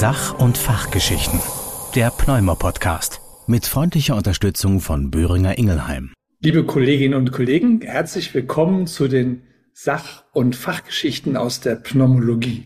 Sach- und Fachgeschichten. Der Pneumo-Podcast. Mit freundlicher Unterstützung von Böhringer Ingelheim. Liebe Kolleginnen und Kollegen, herzlich willkommen zu den Sach- und Fachgeschichten aus der Pneumologie.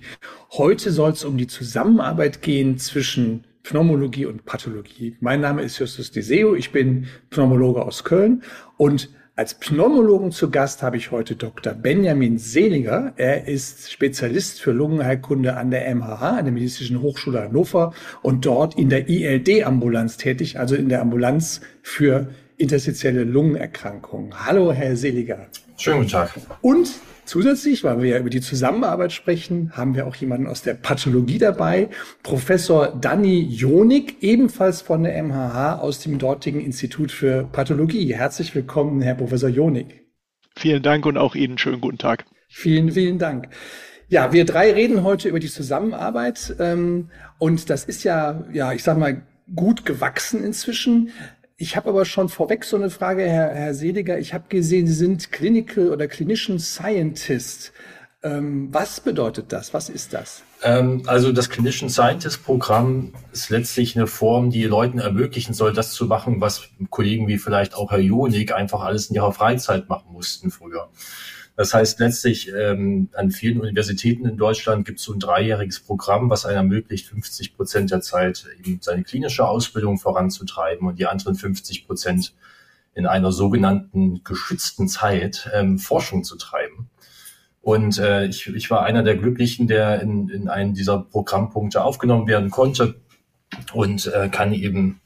Heute soll es um die Zusammenarbeit gehen zwischen Pneumologie und Pathologie. Mein Name ist Justus Deseo, ich bin Pneumologe aus Köln und als Pneumologen zu Gast habe ich heute Dr. Benjamin Seliger. Er ist Spezialist für Lungenheilkunde an der MHH, an der Medizinischen Hochschule Hannover und dort in der ILD-Ambulanz tätig, also in der Ambulanz für interstitielle Lungenerkrankungen. Hallo, Herr Seliger. Schönen guten Tag. Und Zusätzlich, weil wir ja über die Zusammenarbeit sprechen, haben wir auch jemanden aus der Pathologie dabei. Professor Danny Jonik, ebenfalls von der MHH aus dem dortigen Institut für Pathologie. Herzlich willkommen, Herr Professor Jonik. Vielen Dank und auch Ihnen schönen guten Tag. Vielen, vielen Dank. Ja, wir drei reden heute über die Zusammenarbeit. Ähm, und das ist ja, ja, ich sag mal, gut gewachsen inzwischen. Ich habe aber schon vorweg so eine Frage, Herr, Herr Seliger. Ich habe gesehen, Sie sind Clinical oder Clinician Scientist. Ähm, was bedeutet das? Was ist das? Ähm, also das Clinician Scientist Programm ist letztlich eine Form, die Leuten ermöglichen soll, das zu machen, was Kollegen wie vielleicht auch Herr Jonik einfach alles in ihrer Freizeit machen mussten früher. Das heißt letztlich ähm, an vielen Universitäten in Deutschland gibt es so ein dreijähriges Programm, was einem ermöglicht, 50 Prozent der Zeit eben seine klinische Ausbildung voranzutreiben und die anderen 50 Prozent in einer sogenannten geschützten Zeit ähm, Forschung zu treiben. Und äh, ich, ich war einer der Glücklichen, der in, in einen dieser Programmpunkte aufgenommen werden konnte und äh, kann eben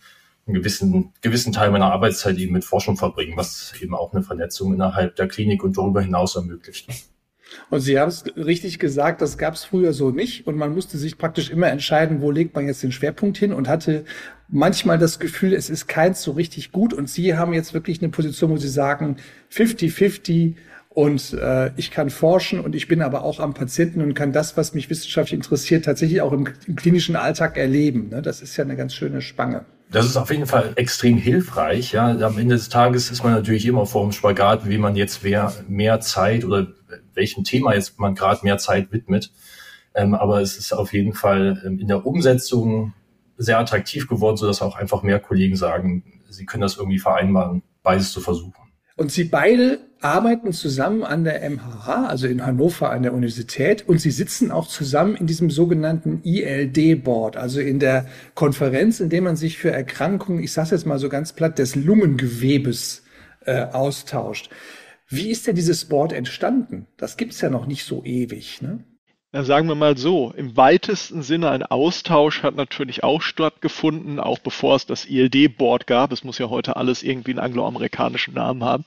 einen gewissen, gewissen Teil meiner Arbeitszeit eben mit Forschung verbringen, was eben auch eine Vernetzung innerhalb der Klinik und darüber hinaus ermöglicht. Und Sie haben es richtig gesagt, das gab es früher so nicht und man musste sich praktisch immer entscheiden, wo legt man jetzt den Schwerpunkt hin und hatte manchmal das Gefühl, es ist keins so richtig gut und Sie haben jetzt wirklich eine Position, wo Sie sagen, 50-50 und äh, ich kann forschen und ich bin aber auch am Patienten und kann das, was mich wissenschaftlich interessiert, tatsächlich auch im, im klinischen Alltag erleben. Ne? Das ist ja eine ganz schöne Spange. Das ist auf jeden Fall extrem hilfreich. Ja, am Ende des Tages ist man natürlich immer vor dem Spagat, wie man jetzt wer mehr Zeit oder welchem Thema jetzt man gerade mehr Zeit widmet. Ähm, aber es ist auf jeden Fall ähm, in der Umsetzung sehr attraktiv geworden, sodass auch einfach mehr Kollegen sagen, sie können das irgendwie vereinbaren, beides zu versuchen. Und Sie beide arbeiten zusammen an der MHH, also in Hannover an der Universität, und Sie sitzen auch zusammen in diesem sogenannten ILD-Board, also in der Konferenz, in der man sich für Erkrankungen, ich sage jetzt mal so ganz platt, des Lungengewebes äh, austauscht. Wie ist denn dieses Board entstanden? Das gibt's ja noch nicht so ewig. Ne? Sagen wir mal so, im weitesten Sinne ein Austausch hat natürlich auch stattgefunden, auch bevor es das ILD-Board gab. Es muss ja heute alles irgendwie einen angloamerikanischen Namen haben.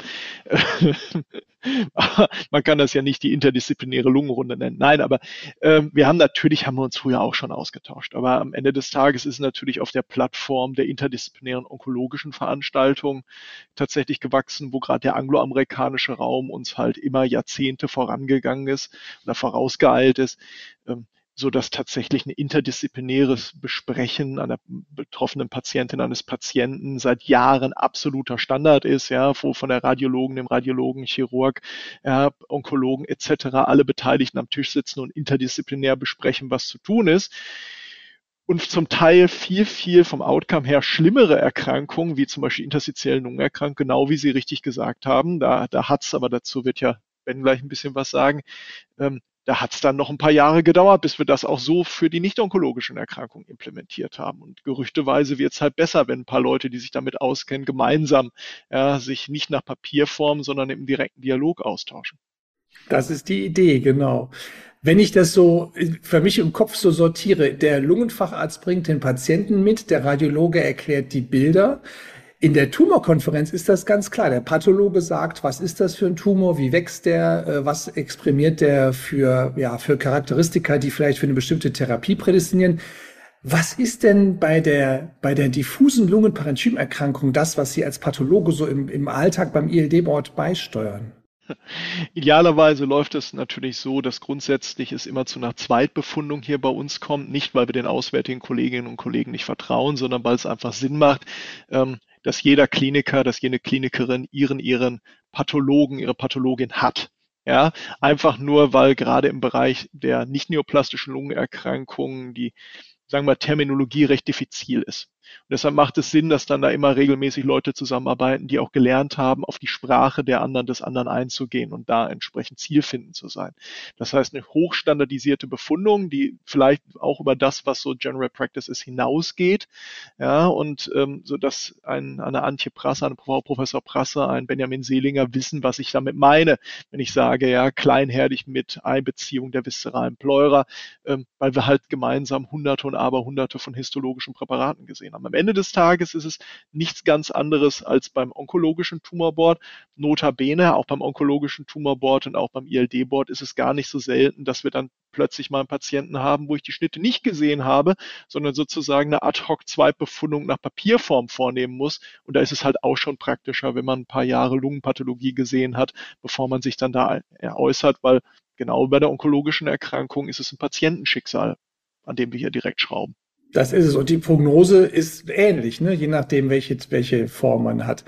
man kann das ja nicht die interdisziplinäre Lungenrunde nennen. Nein, aber äh, wir haben natürlich, haben wir uns früher auch schon ausgetauscht. Aber am Ende des Tages ist natürlich auf der Plattform der interdisziplinären onkologischen Veranstaltung tatsächlich gewachsen, wo gerade der angloamerikanische Raum uns halt immer Jahrzehnte vorangegangen ist oder vorausgeeilt ist. Ähm, so dass tatsächlich ein interdisziplinäres Besprechen einer betroffenen Patientin, eines Patienten seit Jahren absoluter Standard ist, ja, wo von der Radiologen, dem Radiologen, Chirurg, ja, Onkologen etc. alle Beteiligten am Tisch sitzen und interdisziplinär besprechen, was zu tun ist und zum Teil viel, viel vom Outcome her schlimmere Erkrankungen, wie zum Beispiel interstitiellen Lungenerkrankungen, genau wie Sie richtig gesagt haben. Da, da hat's, aber dazu wird ja Ben gleich ein bisschen was sagen, ähm, da hat es dann noch ein paar Jahre gedauert, bis wir das auch so für die nicht-onkologischen Erkrankungen implementiert haben. Und gerüchteweise wird es halt besser, wenn ein paar Leute, die sich damit auskennen, gemeinsam ja, sich nicht nach Papierform, sondern im direkten Dialog austauschen. Das ist die Idee, genau. Wenn ich das so für mich im Kopf so sortiere, der Lungenfacharzt bringt den Patienten mit, der Radiologe erklärt die Bilder, in der Tumorkonferenz ist das ganz klar. Der Pathologe sagt, was ist das für ein Tumor, wie wächst der, äh, was exprimiert der für, ja, für Charakteristika, die vielleicht für eine bestimmte Therapie prädestinieren. Was ist denn bei der, bei der diffusen Lungenparenchymerkrankung das, was Sie als Pathologe so im, im Alltag beim ILD-Board beisteuern? Idealerweise läuft es natürlich so, dass grundsätzlich es immer zu einer Zweitbefundung hier bei uns kommt. Nicht, weil wir den auswärtigen Kolleginnen und Kollegen nicht vertrauen, sondern weil es einfach Sinn macht, ähm, dass jeder Kliniker, dass jede Klinikerin ihren, ihren Pathologen, ihre Pathologin hat. Ja, einfach nur, weil gerade im Bereich der nicht neoplastischen Lungenerkrankungen die sagen wir, Terminologie recht diffizil ist. Und deshalb macht es Sinn, dass dann da immer regelmäßig Leute zusammenarbeiten, die auch gelernt haben, auf die Sprache der anderen des anderen einzugehen und da entsprechend zielfindend zu sein. Das heißt, eine hochstandardisierte Befundung, die vielleicht auch über das, was so General Practice ist, hinausgeht, ja, und ähm, so dass ein, eine Antje Prasse, ein Frau Professor Prasse, ein Benjamin Seelinger wissen, was ich damit meine, wenn ich sage, ja, kleinherdig mit Einbeziehung der viszeralen Pleura, ähm, weil wir halt gemeinsam hunderte und aber hunderte von histologischen Präparaten gesehen haben haben. Am Ende des Tages ist es nichts ganz anderes als beim onkologischen Tumorboard. Notabene, auch beim onkologischen Tumorboard und auch beim ILD-Board ist es gar nicht so selten, dass wir dann plötzlich mal einen Patienten haben, wo ich die Schnitte nicht gesehen habe, sondern sozusagen eine Ad-Hoc-Zweitbefundung nach Papierform vornehmen muss. Und da ist es halt auch schon praktischer, wenn man ein paar Jahre Lungenpathologie gesehen hat, bevor man sich dann da äußert, weil genau bei der onkologischen Erkrankung ist es ein Patientenschicksal, an dem wir hier direkt schrauben. Das ist es. Und die Prognose ist ähnlich, ne? je nachdem, welche, welche Form man hat.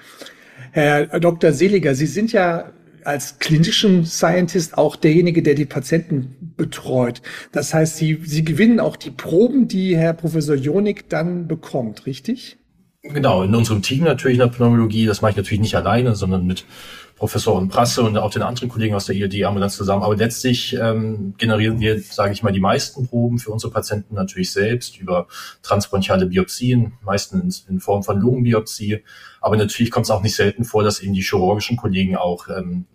Herr Dr. Seliger, Sie sind ja als klinischen Scientist auch derjenige, der die Patienten betreut. Das heißt, Sie, Sie gewinnen auch die Proben, die Herr Professor Jonik dann bekommt, richtig? Genau, in unserem Team natürlich in der Pneumologie. Das mache ich natürlich nicht alleine, sondern mit Professor und Prasse und auch den anderen Kollegen aus der ILD haben wir dann zusammen. Aber letztlich ähm, generieren wir, sage ich mal, die meisten Proben für unsere Patienten natürlich selbst über transbronchiale Biopsien, meistens in, Form von Lungenbiopsie. Aber natürlich kommt es auch nicht selten vor, dass eben die chirurgischen Kollegen auch ähm,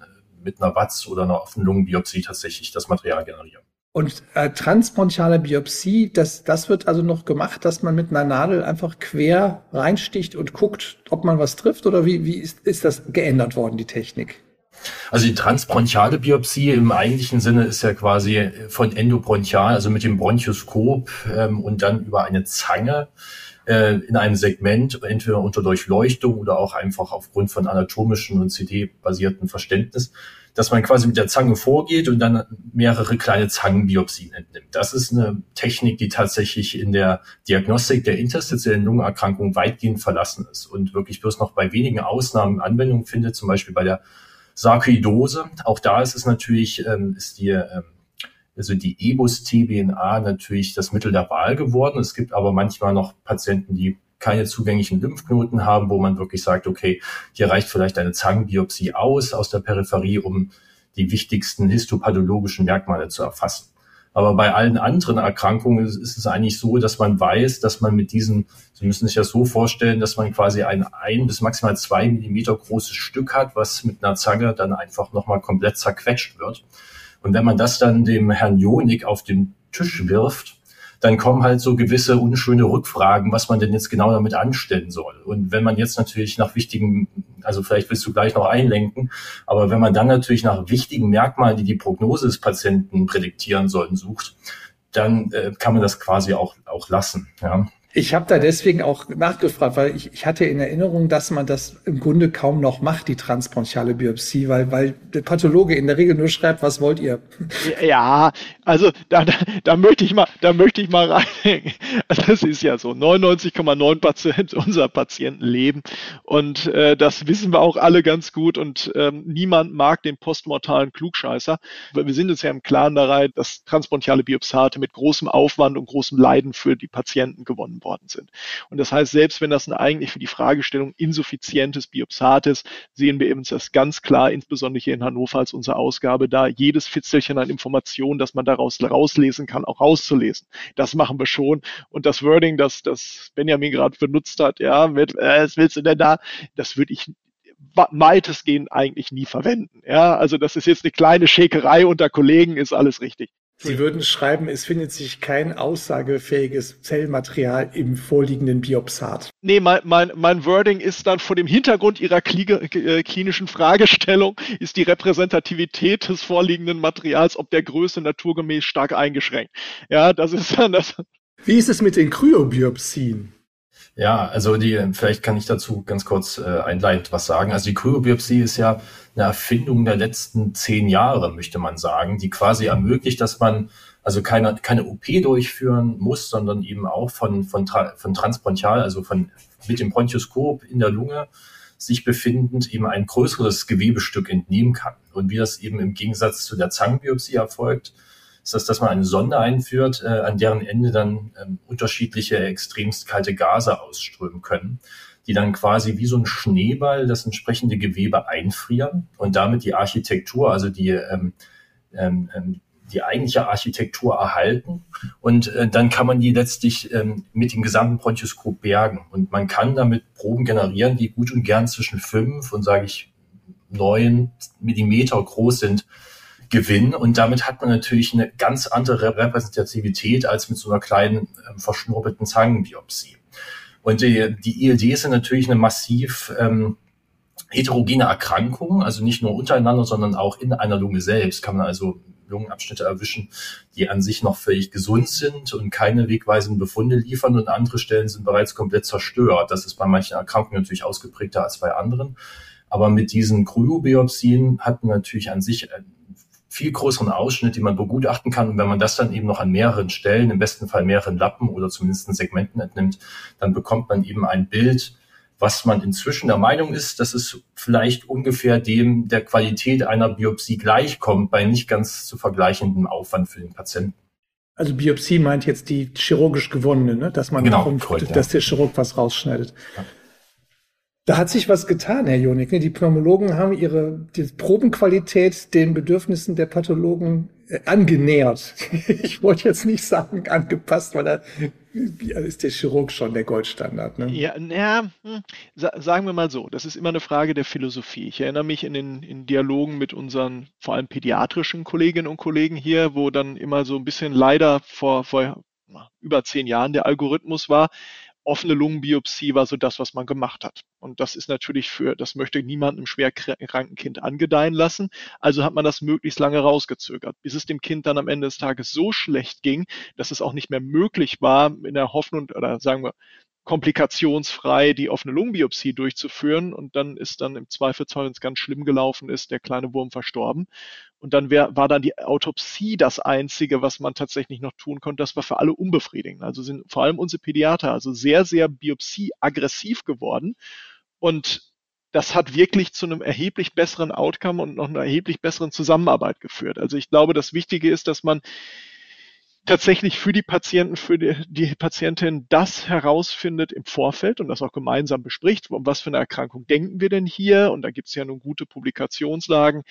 mit einer Watz oder einer offenen Lungenbiopsie tatsächlich das Material generieren. Und äh, transbronchiale Biopsie, das, das wird also noch gemacht, dass man mit einer Nadel einfach quer reinsticht und guckt, ob man was trifft? Oder wie, wie ist, ist das geändert worden, die Technik? Also die transbronchiale Biopsie im eigentlichen Sinne ist ja quasi von endobronchial, also mit dem Bronchoskop ähm, und dann über eine Zange äh, in einem Segment, entweder unter Durchleuchtung oder auch einfach aufgrund von anatomischen und CD-basierten Verständnis, dass man quasi mit der Zange vorgeht und dann mehrere kleine Zangenbiopsien entnimmt. Das ist eine Technik, die tatsächlich in der Diagnostik der interstitiellen Lungenerkrankung weitgehend verlassen ist und wirklich bloß noch bei wenigen Ausnahmen Anwendung findet, zum Beispiel bei der Sarkoidose. Auch da ist es natürlich, ähm, ist die, ähm, also die EBUS-TBNA natürlich das Mittel der Wahl geworden. Es gibt aber manchmal noch Patienten, die keine zugänglichen Lymphknoten haben, wo man wirklich sagt, okay, hier reicht vielleicht eine Zangenbiopsie aus aus der Peripherie, um die wichtigsten histopathologischen Merkmale zu erfassen. Aber bei allen anderen Erkrankungen ist es eigentlich so, dass man weiß, dass man mit diesen, Sie müssen sich das so vorstellen, dass man quasi ein ein bis maximal zwei Millimeter großes Stück hat, was mit einer Zange dann einfach nochmal komplett zerquetscht wird. Und wenn man das dann dem Herrn Jonik auf den Tisch wirft, dann kommen halt so gewisse unschöne Rückfragen, was man denn jetzt genau damit anstellen soll. Und wenn man jetzt natürlich nach wichtigen, also vielleicht willst du gleich noch einlenken, aber wenn man dann natürlich nach wichtigen Merkmalen, die die Prognose des Patienten prädiktieren sollen, sucht, dann äh, kann man das quasi auch, auch lassen. Ja. Ich habe da deswegen auch nachgefragt, weil ich, ich hatte in Erinnerung, dass man das im Grunde kaum noch macht, die transbronchiale Biopsie, weil, weil der Pathologe in der Regel nur schreibt, was wollt ihr? Ja, also da, da, da möchte ich mal, da möchte ich mal reinhängen. Also das ist ja so, 99,9 Prozent unserer Patienten leben und äh, das wissen wir auch alle ganz gut und ähm, niemand mag den postmortalen Klugscheißer. Wir sind uns ja im Klaren daran, dass transbronchiale Biopsate mit großem Aufwand und großem Leiden für die Patienten gewonnen gefunden worden sind. Und das heißt, selbst wenn das ein eigentlich für die Fragestellung insuffizientes Biopsat ist, sehen wir eben das ganz klar, insbesondere hier in Hannover als unsere Ausgabe, da jedes Fitzelchen an Informationen, das man daraus rauslesen kann, auch rauszulesen. Das machen wir schon. Und das Wording, das, das Benjamin gerade benutzt hat, ja, mit, äh, was willst du denn da? Das würde ich weitestgehend eigentlich nie verwenden. Ja, also das ist jetzt eine kleine Schäkerei unter Kollegen, ist alles richtig. Sie würden schreiben, es findet sich kein aussagefähiges Zellmaterial im vorliegenden Biopsat. Nee, mein, mein, mein Wording ist dann vor dem Hintergrund Ihrer äh, klinischen Fragestellung, ist die Repräsentativität des vorliegenden Materials ob der Größe naturgemäß stark eingeschränkt. Ja, das ist dann das. Wie ist es mit den Kryobiopsien? Ja, also die, vielleicht kann ich dazu ganz kurz äh, einleitend was sagen. Also die Kryobiopsie ist ja eine Erfindung der letzten zehn Jahre, möchte man sagen, die quasi ermöglicht, dass man also keine, keine OP durchführen muss, sondern eben auch von, von, von transbronchial, also von, mit dem Bronchoskop in der Lunge sich befindend eben ein größeres Gewebestück entnehmen kann. Und wie das eben im Gegensatz zu der Zangenbiopsie erfolgt, ist das, dass man eine Sonde einführt, äh, an deren Ende dann ähm, unterschiedliche extremst kalte Gase ausströmen können, die dann quasi wie so ein Schneeball das entsprechende Gewebe einfrieren und damit die Architektur, also die ähm, ähm, ähm die eigentliche Architektur erhalten? Und äh, dann kann man die letztlich ähm, mit dem gesamten Bronchoskop bergen. Und man kann damit Proben generieren, die gut und gern zwischen fünf und sage ich neun Millimeter groß sind, gewinnen und damit hat man natürlich eine ganz andere Repräsentativität als mit so einer kleinen ähm, verschnurrbelten Zangenbiopsie. Und die, die ILD sind natürlich eine massiv ähm, heterogene Erkrankung, also nicht nur untereinander, sondern auch in einer Lunge selbst kann man also Lungenabschnitte erwischen, die an sich noch völlig gesund sind und keine wegweisenden Befunde liefern und andere Stellen sind bereits komplett zerstört. Das ist bei manchen Erkrankungen natürlich ausgeprägter als bei anderen. Aber mit diesen Kryobiopsien hat man natürlich an sich einen viel größeren Ausschnitt, den man begutachten kann. Und wenn man das dann eben noch an mehreren Stellen, im besten Fall mehreren Lappen oder zumindest Segmenten entnimmt, dann bekommt man eben ein Bild, was man inzwischen der Meinung ist, dass es vielleicht ungefähr dem der Qualität einer Biopsie gleichkommt, bei nicht ganz zu vergleichendem Aufwand für den Patienten. Also Biopsie meint jetzt die chirurgisch gewonnene, ne? dass man genau, darum, korrekt, dass der Chirurg was rausschneidet. Ja. Da hat sich was getan, Herr Jonik. Die Pneumologen haben ihre die Probenqualität den Bedürfnissen der Pathologen äh, angenähert. Ich wollte jetzt nicht sagen angepasst, weil da ist der Chirurg schon der Goldstandard. Ne? Ja, ja hm, sagen wir mal so, das ist immer eine Frage der Philosophie. Ich erinnere mich in den in Dialogen mit unseren vor allem pädiatrischen Kolleginnen und Kollegen hier, wo dann immer so ein bisschen leider vor, vor über zehn Jahren der Algorithmus war, offene Lungenbiopsie war so das, was man gemacht hat. Und das ist natürlich für, das möchte niemand einem schwer kranken Kind angedeihen lassen. Also hat man das möglichst lange rausgezögert, bis es dem Kind dann am Ende des Tages so schlecht ging, dass es auch nicht mehr möglich war, in der Hoffnung, oder sagen wir, komplikationsfrei die offene Lungenbiopsie durchzuführen. Und dann ist dann im Zweifelsfall, wenn es ganz schlimm gelaufen ist, der kleine Wurm verstorben. Und dann wär, war dann die Autopsie das Einzige, was man tatsächlich noch tun konnte. Das war für alle unbefriedigend. Also sind vor allem unsere Pädiater also sehr, sehr biopsie-aggressiv geworden. Und das hat wirklich zu einem erheblich besseren Outcome und noch einer erheblich besseren Zusammenarbeit geführt. Also ich glaube, das Wichtige ist, dass man tatsächlich für die Patienten, für die, die, Patientin das herausfindet im Vorfeld und das auch gemeinsam bespricht, um was für eine Erkrankung denken wir denn hier? Und da gibt es ja nun gute Publikationslagen.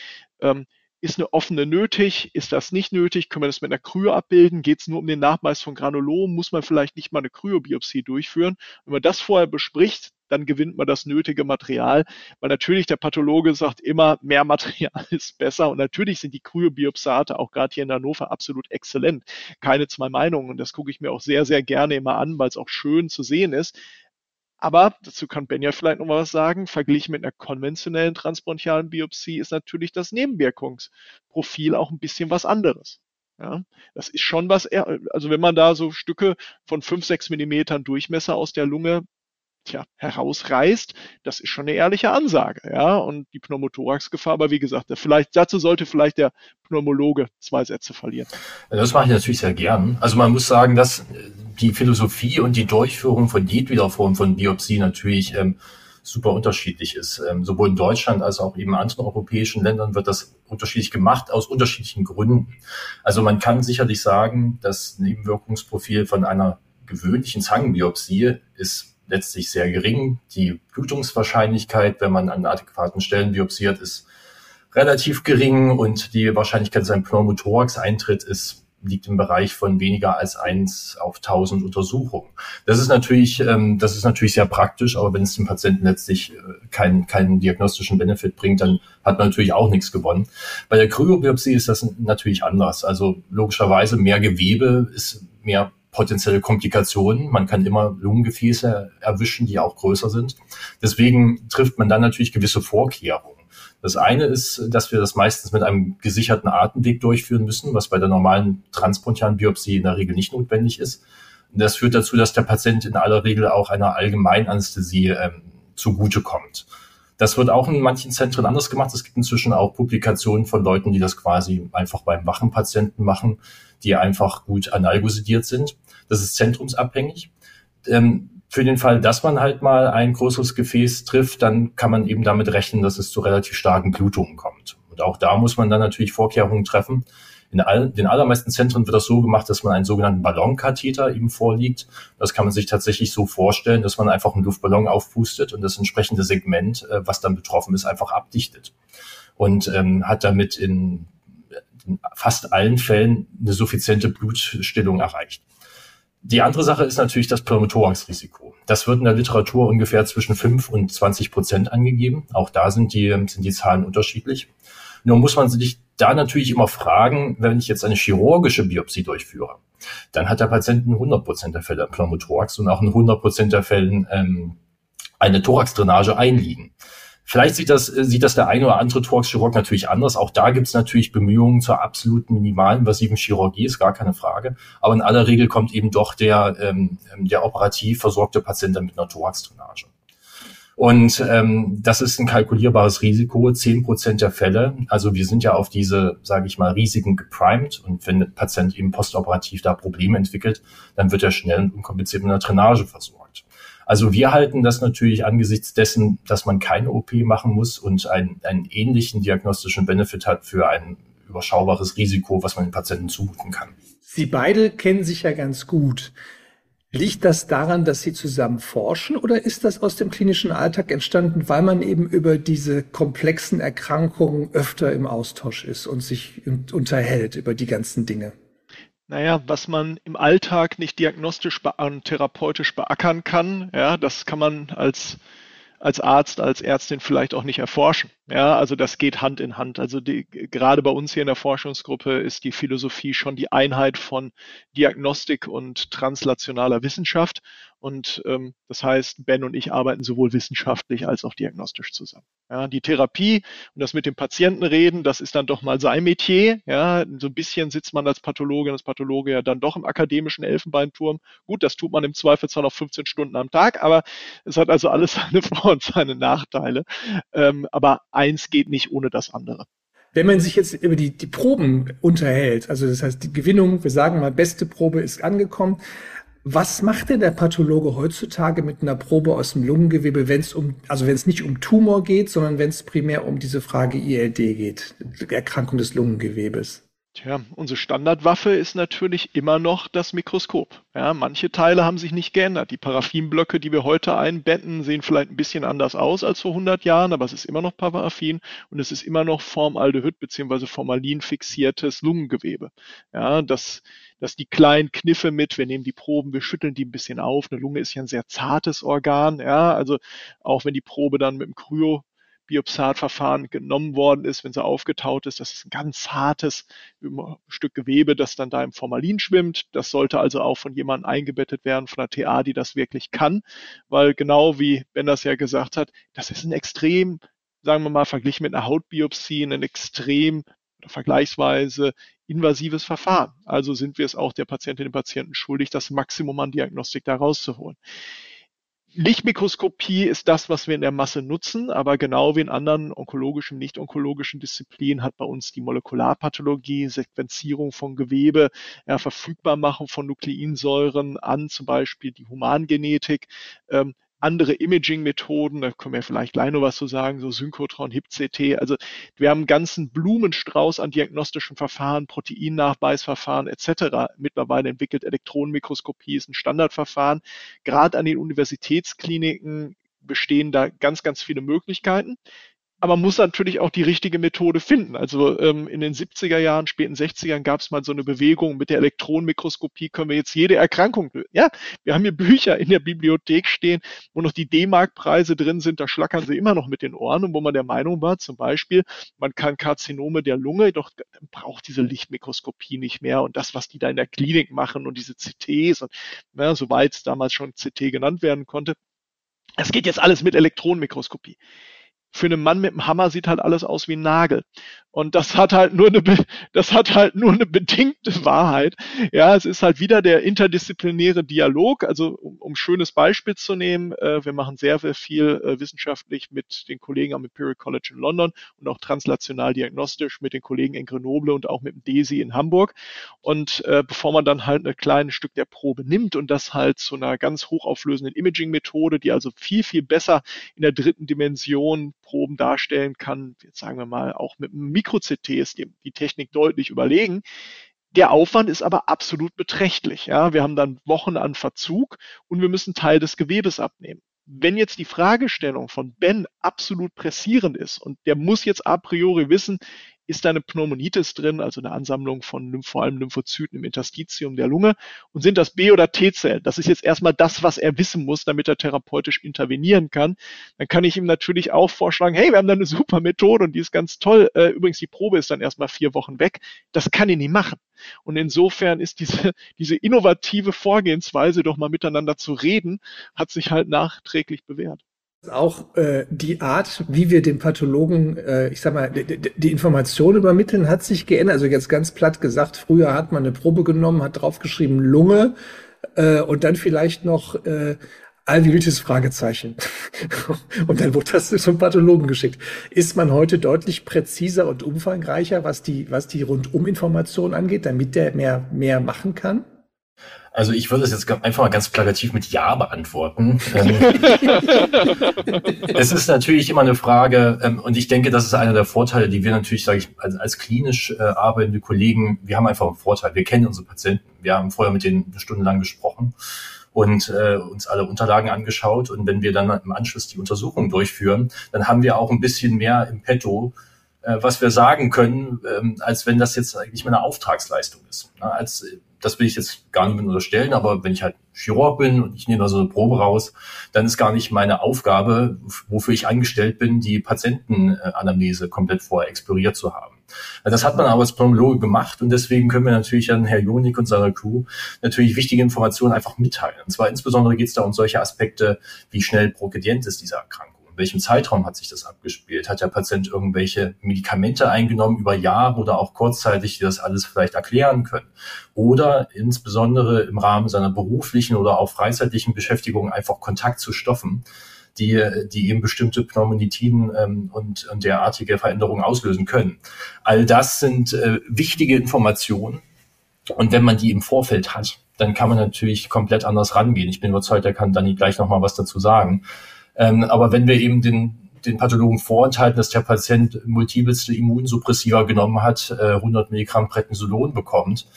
Ähm, ist eine offene nötig? Ist das nicht nötig? Können wir das mit einer Kryo abbilden? Geht es nur um den Nachweis von Granulom? Muss man vielleicht nicht mal eine Kryobiopsie durchführen? Wenn man das vorher bespricht, dann gewinnt man das nötige Material. Weil natürlich der Pathologe sagt immer, mehr Material ist besser. Und natürlich sind die Kryobiopsate auch gerade hier in Hannover absolut exzellent. Keine zwei Meinungen. Und das gucke ich mir auch sehr, sehr gerne immer an, weil es auch schön zu sehen ist. Aber dazu kann Ben ja vielleicht noch mal was sagen. Verglichen mit einer konventionellen transbronchialen Biopsie ist natürlich das Nebenwirkungsprofil auch ein bisschen was anderes. Ja, das ist schon was, also wenn man da so Stücke von fünf, sechs Millimetern Durchmesser aus der Lunge tja, herausreißt, das ist schon eine ehrliche Ansage, ja. Und die Pneumothoraxgefahr, aber wie gesagt, vielleicht, dazu sollte vielleicht der Pneumologe zwei Sätze verlieren. Das mache ich natürlich sehr gern. Also man muss sagen, dass die Philosophie und die Durchführung von jedweder Form von Biopsie natürlich ähm, super unterschiedlich ist. Ähm, sowohl in Deutschland als auch eben anderen europäischen Ländern wird das unterschiedlich gemacht, aus unterschiedlichen Gründen. Also man kann sicherlich sagen, das Nebenwirkungsprofil von einer gewöhnlichen Zangenbiopsie ist letztlich sehr gering. Die Blutungswahrscheinlichkeit, wenn man an adäquaten Stellen biopsiert, ist relativ gering und die Wahrscheinlichkeit, dass ein Pneumothorax eintritt, ist liegt im Bereich von weniger als eins auf tausend Untersuchungen. Das ist natürlich, ähm, das ist natürlich sehr praktisch, aber wenn es dem Patienten letztlich äh, keinen, keinen diagnostischen Benefit bringt, dann hat man natürlich auch nichts gewonnen. Bei der Kryobiopsie ist das natürlich anders. Also logischerweise mehr Gewebe ist mehr potenzielle Komplikationen. Man kann immer Lungengefäße erwischen, die auch größer sind. Deswegen trifft man dann natürlich gewisse Vorkehrungen. Das eine ist, dass wir das meistens mit einem gesicherten Atemweg durchführen müssen, was bei der normalen transbronchialen Biopsie in der Regel nicht notwendig ist. Das führt dazu, dass der Patient in aller Regel auch einer Allgemeinanästhesie ähm, zugutekommt. Das wird auch in manchen Zentren anders gemacht. Es gibt inzwischen auch Publikationen von Leuten, die das quasi einfach beim wachen Patienten machen, die einfach gut analgosidiert sind. Das ist zentrumsabhängig. Ähm, für den Fall, dass man halt mal ein größeres Gefäß trifft, dann kann man eben damit rechnen, dass es zu relativ starken Blutungen kommt. Und auch da muss man dann natürlich Vorkehrungen treffen. In all, den allermeisten Zentren wird das so gemacht, dass man einen sogenannten Ballonkatheter eben vorliegt. Das kann man sich tatsächlich so vorstellen, dass man einfach einen Luftballon aufpustet und das entsprechende Segment, äh, was dann betroffen ist, einfach abdichtet. Und ähm, hat damit in, in fast allen Fällen eine suffiziente Blutstillung erreicht. Die andere Sache ist natürlich das Pneumothorax-Risiko. Das wird in der Literatur ungefähr zwischen 5 und 20 Prozent angegeben. Auch da sind die, sind die Zahlen unterschiedlich. Nur muss man sich da natürlich immer fragen, wenn ich jetzt eine chirurgische Biopsie durchführe, dann hat der Patient in 100 Prozent der Fälle Pneumothorax und auch in 100 Prozent der Fällen ähm, eine Thoraxdrainage einliegen. Vielleicht sieht das, sieht das der eine oder andere Thoraxchirurg natürlich anders. Auch da gibt es natürlich Bemühungen zur absoluten minimalinvasiven Chirurgie, ist gar keine Frage. Aber in aller Regel kommt eben doch der, ähm, der operativ versorgte Patient dann mit einer Thoraxdrainage. Und ähm, das ist ein kalkulierbares Risiko, zehn Prozent der Fälle. Also wir sind ja auf diese, sage ich mal, Risiken geprimed. Und wenn der Patient eben postoperativ da Probleme entwickelt, dann wird er schnell und unkompliziert mit einer Drainage versorgt. Also wir halten das natürlich angesichts dessen, dass man keine OP machen muss und einen, einen ähnlichen diagnostischen Benefit hat für ein überschaubares Risiko, was man den Patienten zumuten kann. Sie beide kennen sich ja ganz gut. Liegt das daran, dass Sie zusammen forschen oder ist das aus dem klinischen Alltag entstanden, weil man eben über diese komplexen Erkrankungen öfter im Austausch ist und sich unterhält über die ganzen Dinge? Naja, was man im Alltag nicht diagnostisch und therapeutisch beackern kann, ja, das kann man als, als Arzt, als Ärztin vielleicht auch nicht erforschen. Ja, also das geht Hand in Hand. Also die, gerade bei uns hier in der Forschungsgruppe ist die Philosophie schon die Einheit von Diagnostik und translationaler Wissenschaft. Und ähm, das heißt, Ben und ich arbeiten sowohl wissenschaftlich als auch diagnostisch zusammen. Ja, die Therapie und das mit dem Patienten reden, das ist dann doch mal sein Metier. Ja, so ein bisschen sitzt man als Pathologe, als Pathologe ja dann doch im akademischen Elfenbeinturm. Gut, das tut man im Zweifelsfall noch 15 Stunden am Tag, aber es hat also alles seine Vor- und seine Nachteile. Ähm, aber eins geht nicht ohne das andere. Wenn man sich jetzt über die, die Proben unterhält, also das heißt die Gewinnung, wir sagen mal, beste Probe ist angekommen, was macht denn der Pathologe heutzutage mit einer Probe aus dem Lungengewebe, wenn es um, also wenn es nicht um Tumor geht, sondern wenn es primär um diese Frage ILD geht, Erkrankung des Lungengewebes? Tja, unsere Standardwaffe ist natürlich immer noch das Mikroskop. Ja, manche Teile haben sich nicht geändert. Die Paraffinblöcke, die wir heute einbetten, sehen vielleicht ein bisschen anders aus als vor 100 Jahren, aber es ist immer noch Paraffin und es ist immer noch Formaldehyd bzw. Formalin fixiertes Lungengewebe. Ja, das, dass die kleinen Kniffe mit, wir nehmen die Proben, wir schütteln die ein bisschen auf. Eine Lunge ist ja ein sehr zartes Organ. Ja, also auch wenn die Probe dann mit dem Kryo Biopsatverfahren genommen worden ist, wenn sie aufgetaut ist. Das ist ein ganz hartes Stück Gewebe, das dann da im Formalin schwimmt. Das sollte also auch von jemandem eingebettet werden, von der TA, die das wirklich kann, weil genau wie Ben das ja gesagt hat, das ist ein extrem, sagen wir mal, verglichen mit einer Hautbiopsie, ein extrem vergleichsweise invasives Verfahren. Also sind wir es auch der Patientin, dem Patienten schuldig, das Maximum an Diagnostik da rauszuholen. Lichtmikroskopie ist das, was wir in der Masse nutzen, aber genau wie in anderen onkologischen, nicht-onkologischen Disziplinen hat bei uns die Molekularpathologie, Sequenzierung von Gewebe, ja, Verfügbarmachung von Nukleinsäuren an zum Beispiel die Humangenetik, ähm, andere Imaging-Methoden, da können wir vielleicht gleich noch was zu sagen, so Synchrotron, HIP-CT. Also wir haben einen ganzen Blumenstrauß an diagnostischen Verfahren, Proteinnachweisverfahren etc. Mittlerweile entwickelt Elektronenmikroskopie ist ein Standardverfahren. Gerade an den Universitätskliniken bestehen da ganz, ganz viele Möglichkeiten aber man muss natürlich auch die richtige Methode finden. Also ähm, in den 70er Jahren, späten 60ern gab es mal so eine Bewegung mit der Elektronenmikroskopie können wir jetzt jede Erkrankung lösen. Ja, wir haben hier Bücher in der Bibliothek stehen, wo noch die D-Mark-Preise drin sind, da schlackern sie immer noch mit den Ohren und wo man der Meinung war, zum Beispiel, man kann Karzinome der Lunge, doch braucht diese Lichtmikroskopie nicht mehr und das, was die da in der Klinik machen und diese CTs und ja, soweit es damals schon CT genannt werden konnte, das geht jetzt alles mit Elektronenmikroskopie für einen Mann mit einem Hammer sieht halt alles aus wie ein Nagel. Und das hat halt nur eine, das hat halt nur eine bedingte Wahrheit. Ja, es ist halt wieder der interdisziplinäre Dialog. Also, um, um schönes Beispiel zu nehmen, äh, wir machen sehr, sehr viel äh, wissenschaftlich mit den Kollegen am Imperial College in London und auch translational diagnostisch mit den Kollegen in Grenoble und auch mit dem DESI in Hamburg. Und äh, bevor man dann halt ein kleines Stück der Probe nimmt und das halt zu einer ganz hochauflösenden Imaging-Methode, die also viel, viel besser in der dritten Dimension Proben darstellen kann, jetzt sagen wir mal auch mit einem Mikro-CT ist die, die Technik deutlich überlegen. Der Aufwand ist aber absolut beträchtlich. Ja, wir haben dann Wochen an Verzug und wir müssen Teil des Gewebes abnehmen wenn jetzt die Fragestellung von Ben absolut pressierend ist und der muss jetzt a priori wissen, ist da eine Pneumonitis drin, also eine Ansammlung von vor allem Lymphozyten im Interstitium der Lunge und sind das B- oder T-Zellen? Das ist jetzt erstmal das, was er wissen muss, damit er therapeutisch intervenieren kann. Dann kann ich ihm natürlich auch vorschlagen, hey, wir haben da eine super Methode und die ist ganz toll. Äh, übrigens, die Probe ist dann erstmal vier Wochen weg. Das kann ich nicht machen. Und insofern ist diese, diese innovative Vorgehensweise, doch mal miteinander zu reden, hat sich halt nachträglich bewährt auch äh, die Art, wie wir dem Pathologen, äh, ich sag mal, die, Information übermitteln, hat sich geändert. Also jetzt ganz platt gesagt, früher hat man eine Probe genommen, hat draufgeschrieben Lunge äh, und dann vielleicht noch äh, Alveolitis Fragezeichen. und dann wurde das zum Pathologen geschickt. Ist man heute deutlich präziser und umfangreicher, was die, was die Runduminformation angeht, damit der mehr, mehr machen kann? Also ich würde es jetzt einfach mal ganz plakativ mit Ja beantworten. Ähm, es ist natürlich immer eine Frage, ähm, und ich denke, das ist einer der Vorteile, die wir natürlich, sage ich, als, als klinisch äh, arbeitende Kollegen, wir haben einfach einen Vorteil. Wir kennen unsere Patienten. Wir haben vorher mit denen stundenlang gesprochen und äh, uns alle Unterlagen angeschaut. Und wenn wir dann im Anschluss die Untersuchung durchführen, dann haben wir auch ein bisschen mehr im Petto, was wir sagen können, ähm, als wenn das jetzt eigentlich mal eine Auftragsleistung ist. Als das will ich jetzt gar nicht mit unterstellen, aber wenn ich halt Chirurg bin und ich nehme da so eine Probe raus, dann ist gar nicht meine Aufgabe, wofür ich angestellt bin, die Patientenanamnese komplett vorher exploriert zu haben. Das hat man aber als Pneumologe gemacht und deswegen können wir natürlich an Herr Jonik und seiner Crew natürlich wichtige Informationen einfach mitteilen. Und zwar insbesondere geht es da um solche Aspekte, wie schnell progredient ist diese Erkrankung welchem Zeitraum hat sich das abgespielt? Hat der Patient irgendwelche Medikamente eingenommen über Jahre oder auch kurzzeitig, die das alles vielleicht erklären können? Oder insbesondere im Rahmen seiner beruflichen oder auch freizeitlichen Beschäftigung einfach Kontakt zu Stoffen, die, die eben bestimmte Pneumonitiden ähm, und, und derartige Veränderungen auslösen können. All das sind äh, wichtige Informationen. Und wenn man die im Vorfeld hat, dann kann man natürlich komplett anders rangehen. Ich bin überzeugt, da kann Dani gleich nochmal was dazu sagen. Ähm, aber wenn wir eben den, den Pathologen vorenthalten, dass der Patient multipleste Immunsuppressiva genommen hat, äh, 100 Milligramm Prednisolon bekommt,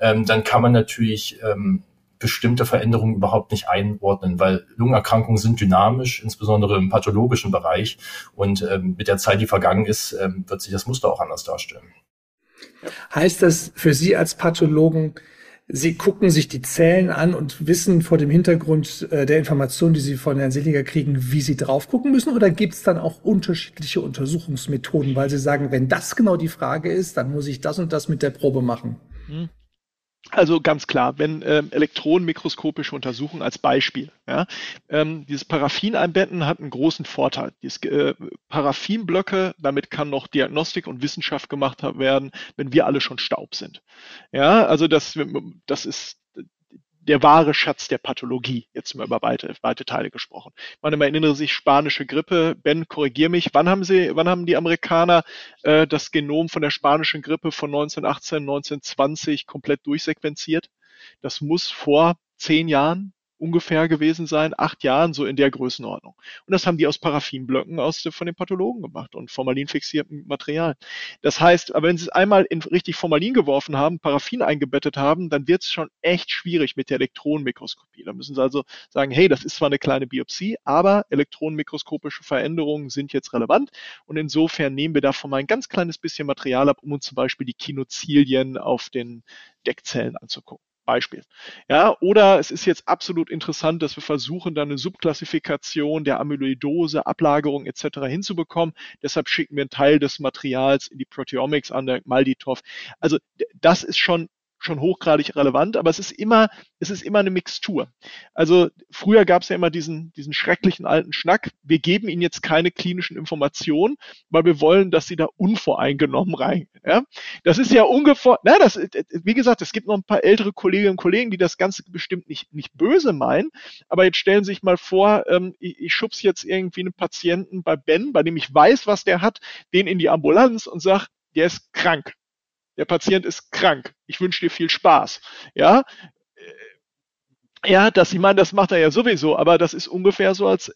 ähm, dann kann man natürlich ähm, bestimmte Veränderungen überhaupt nicht einordnen, weil Lungenerkrankungen sind dynamisch, insbesondere im pathologischen Bereich. Und ähm, mit der Zeit, die vergangen ist, ähm, wird sich das Muster auch anders darstellen. Heißt das für Sie als Pathologen, Sie gucken sich die Zellen an und wissen vor dem Hintergrund äh, der Informationen, die Sie von Herrn Seliger kriegen, wie Sie drauf gucken müssen? Oder gibt es dann auch unterschiedliche Untersuchungsmethoden, weil Sie sagen, wenn das genau die Frage ist, dann muss ich das und das mit der Probe machen? Hm. Also ganz klar, wenn ähm, elektronenmikroskopische Untersuchungen als Beispiel, ja, ähm, dieses Paraffin einbetten hat einen großen Vorteil. Dieses äh, Paraffinblöcke, damit kann noch Diagnostik und Wissenschaft gemacht werden, wenn wir alle schon Staub sind. Ja, also das, das ist der wahre Schatz der Pathologie, jetzt mal über weite, weite Teile gesprochen. Man erinnere sich spanische Grippe. Ben, korrigier mich. Wann haben sie, wann haben die Amerikaner äh, das Genom von der spanischen Grippe von 1918, 1920 komplett durchsequenziert? Das muss vor zehn Jahren ungefähr gewesen sein, acht Jahren, so in der Größenordnung. Und das haben die aus Paraffinblöcken aus, von den Pathologen gemacht und formalinfixiertem Material. Das heißt, aber wenn sie es einmal in richtig Formalin geworfen haben, Paraffin eingebettet haben, dann wird es schon echt schwierig mit der Elektronenmikroskopie. Da müssen sie also sagen, hey, das ist zwar eine kleine Biopsie, aber elektronenmikroskopische Veränderungen sind jetzt relevant und insofern nehmen wir davon mal ein ganz kleines bisschen Material ab, um uns zum Beispiel die Kinozilien auf den Deckzellen anzugucken. Beispiel. Ja, oder es ist jetzt absolut interessant, dass wir versuchen, dann eine Subklassifikation der Amyloidose, Ablagerung etc. hinzubekommen. Deshalb schicken wir einen Teil des Materials in die Proteomics an der Malditov. Also das ist schon schon hochgradig relevant, aber es ist immer, es ist immer eine Mixtur. Also früher gab es ja immer diesen, diesen schrecklichen alten Schnack, wir geben ihnen jetzt keine klinischen Informationen, weil wir wollen, dass sie da unvoreingenommen reingehen. Ja? Das ist ja ungefähr, na, das, wie gesagt, es gibt noch ein paar ältere Kolleginnen und Kollegen, die das Ganze bestimmt nicht, nicht böse meinen, aber jetzt stellen Sie sich mal vor, ähm, ich, ich schubs jetzt irgendwie einen Patienten bei Ben, bei dem ich weiß, was der hat, den in die Ambulanz und sag, der ist krank der Patient ist krank. Ich wünsche dir viel Spaß. Ja, ja, dass ich meine, das macht er ja sowieso, aber das ist ungefähr so, als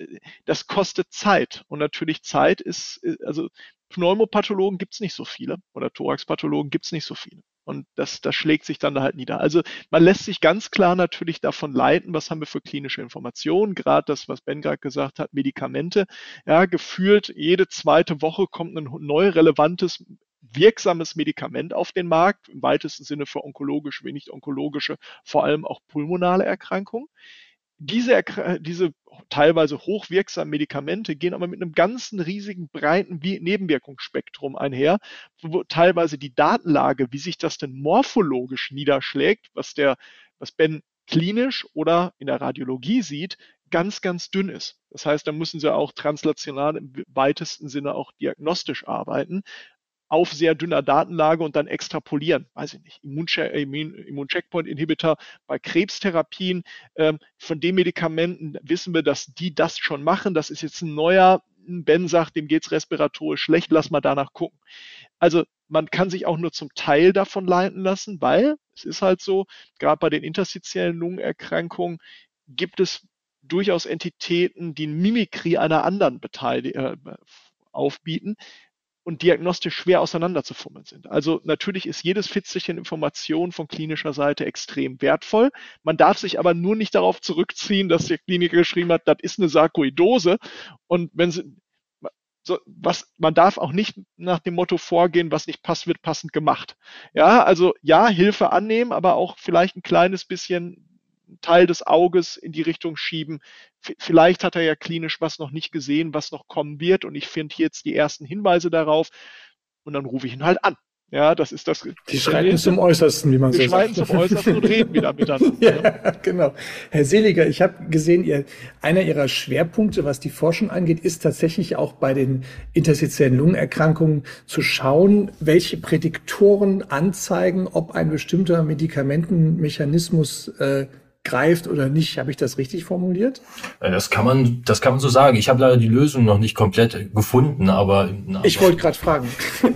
das kostet Zeit. Und natürlich Zeit ist, also Pneumopathologen gibt es nicht so viele oder Thoraxpathologen gibt es nicht so viele. Und das, das schlägt sich dann halt nieder. Also man lässt sich ganz klar natürlich davon leiten, was haben wir für klinische Informationen, gerade das, was Ben gerade gesagt hat, Medikamente. Ja, gefühlt jede zweite Woche kommt ein neu relevantes wirksames Medikament auf den Markt, im weitesten Sinne für onkologische, wie nicht onkologische, vor allem auch pulmonale Erkrankungen. Diese, diese teilweise hochwirksamen Medikamente gehen aber mit einem ganzen riesigen, breiten Nebenwirkungsspektrum einher, wo teilweise die Datenlage, wie sich das denn morphologisch niederschlägt, was der, was Ben klinisch oder in der Radiologie sieht, ganz, ganz dünn ist. Das heißt, da müssen sie auch translational im weitesten Sinne auch diagnostisch arbeiten auf sehr dünner Datenlage und dann extrapolieren. Weiß ich nicht. Immuncheckpoint-Inhibitor bei Krebstherapien. Ähm, von den Medikamenten wissen wir, dass die das schon machen. Das ist jetzt ein neuer, Ben sagt, dem geht's respiratorisch schlecht, lass mal danach gucken. Also man kann sich auch nur zum Teil davon leiten lassen, weil es ist halt so, gerade bei den interstitiellen Lungenerkrankungen gibt es durchaus Entitäten, die Mimikrie einer anderen beteilig, äh, aufbieten, und diagnostisch schwer auseinanderzufummeln sind. Also natürlich ist jedes Fitzelchen Information von klinischer Seite extrem wertvoll. Man darf sich aber nur nicht darauf zurückziehen, dass der Kliniker geschrieben hat, das ist eine Sarkoidose. Und wenn sie, so, was, man darf auch nicht nach dem Motto vorgehen, was nicht passt, wird passend gemacht. Ja, also ja, Hilfe annehmen, aber auch vielleicht ein kleines bisschen Teil des Auges in die Richtung schieben. vielleicht hat er ja klinisch was noch nicht gesehen, was noch kommen wird und ich finde jetzt die ersten Hinweise darauf und dann rufe ich ihn halt an. Ja, das ist das. Die schreiten zum Äußersten, wie man so sagt. Die schreiten zum Äußersten und reden wieder miteinander. ja, genau. Herr Seliger, ich habe gesehen, ihr, einer Ihrer Schwerpunkte, was die Forschung angeht, ist tatsächlich auch bei den interstitiellen Lungenerkrankungen zu schauen, welche Prädiktoren anzeigen, ob ein bestimmter Medikamentenmechanismus äh, greift oder nicht. Habe ich das richtig formuliert? Das kann man, das kann man so sagen. Ich habe leider die Lösung noch nicht komplett gefunden, aber ich wollte gerade fragen.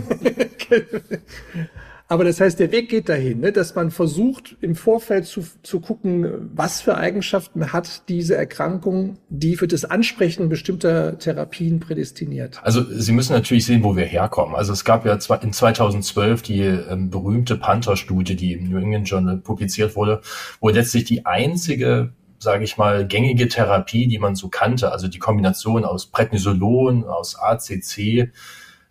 Aber das heißt, der Weg geht dahin, ne, dass man versucht, im Vorfeld zu, zu gucken, was für Eigenschaften hat diese Erkrankung, die für das Ansprechen bestimmter Therapien prädestiniert. Also Sie müssen natürlich sehen, wo wir herkommen. Also es gab ja in 2012 die ähm, berühmte Panther-Studie, die im New England Journal publiziert wurde, wo letztlich die einzige sage ich mal, gängige Therapie, die man so kannte, also die Kombination aus Prednisolon, aus ACC,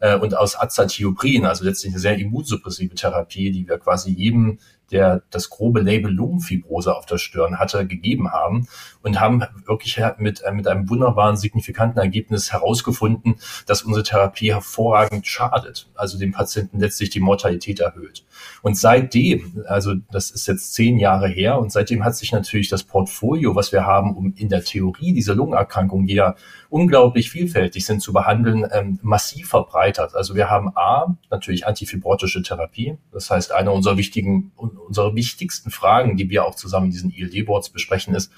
äh, und aus Azathioprin, also letztlich eine sehr immunsuppressive Therapie, die wir quasi jedem der das grobe Label Lungenfibrose auf der Stirn hatte, gegeben haben und haben wirklich mit, äh, mit einem wunderbaren, signifikanten Ergebnis herausgefunden, dass unsere Therapie hervorragend schadet, also dem Patienten letztlich die Mortalität erhöht. Und seitdem, also das ist jetzt zehn Jahre her, und seitdem hat sich natürlich das Portfolio, was wir haben, um in der Theorie diese Lungenerkrankungen, die ja unglaublich vielfältig sind zu behandeln, ähm, massiv verbreitert. Also wir haben A, natürlich antifibrotische Therapie, das heißt, einer unserer wichtigen unsere wichtigsten Fragen, die wir auch zusammen in diesen ILD-Boards besprechen, ist,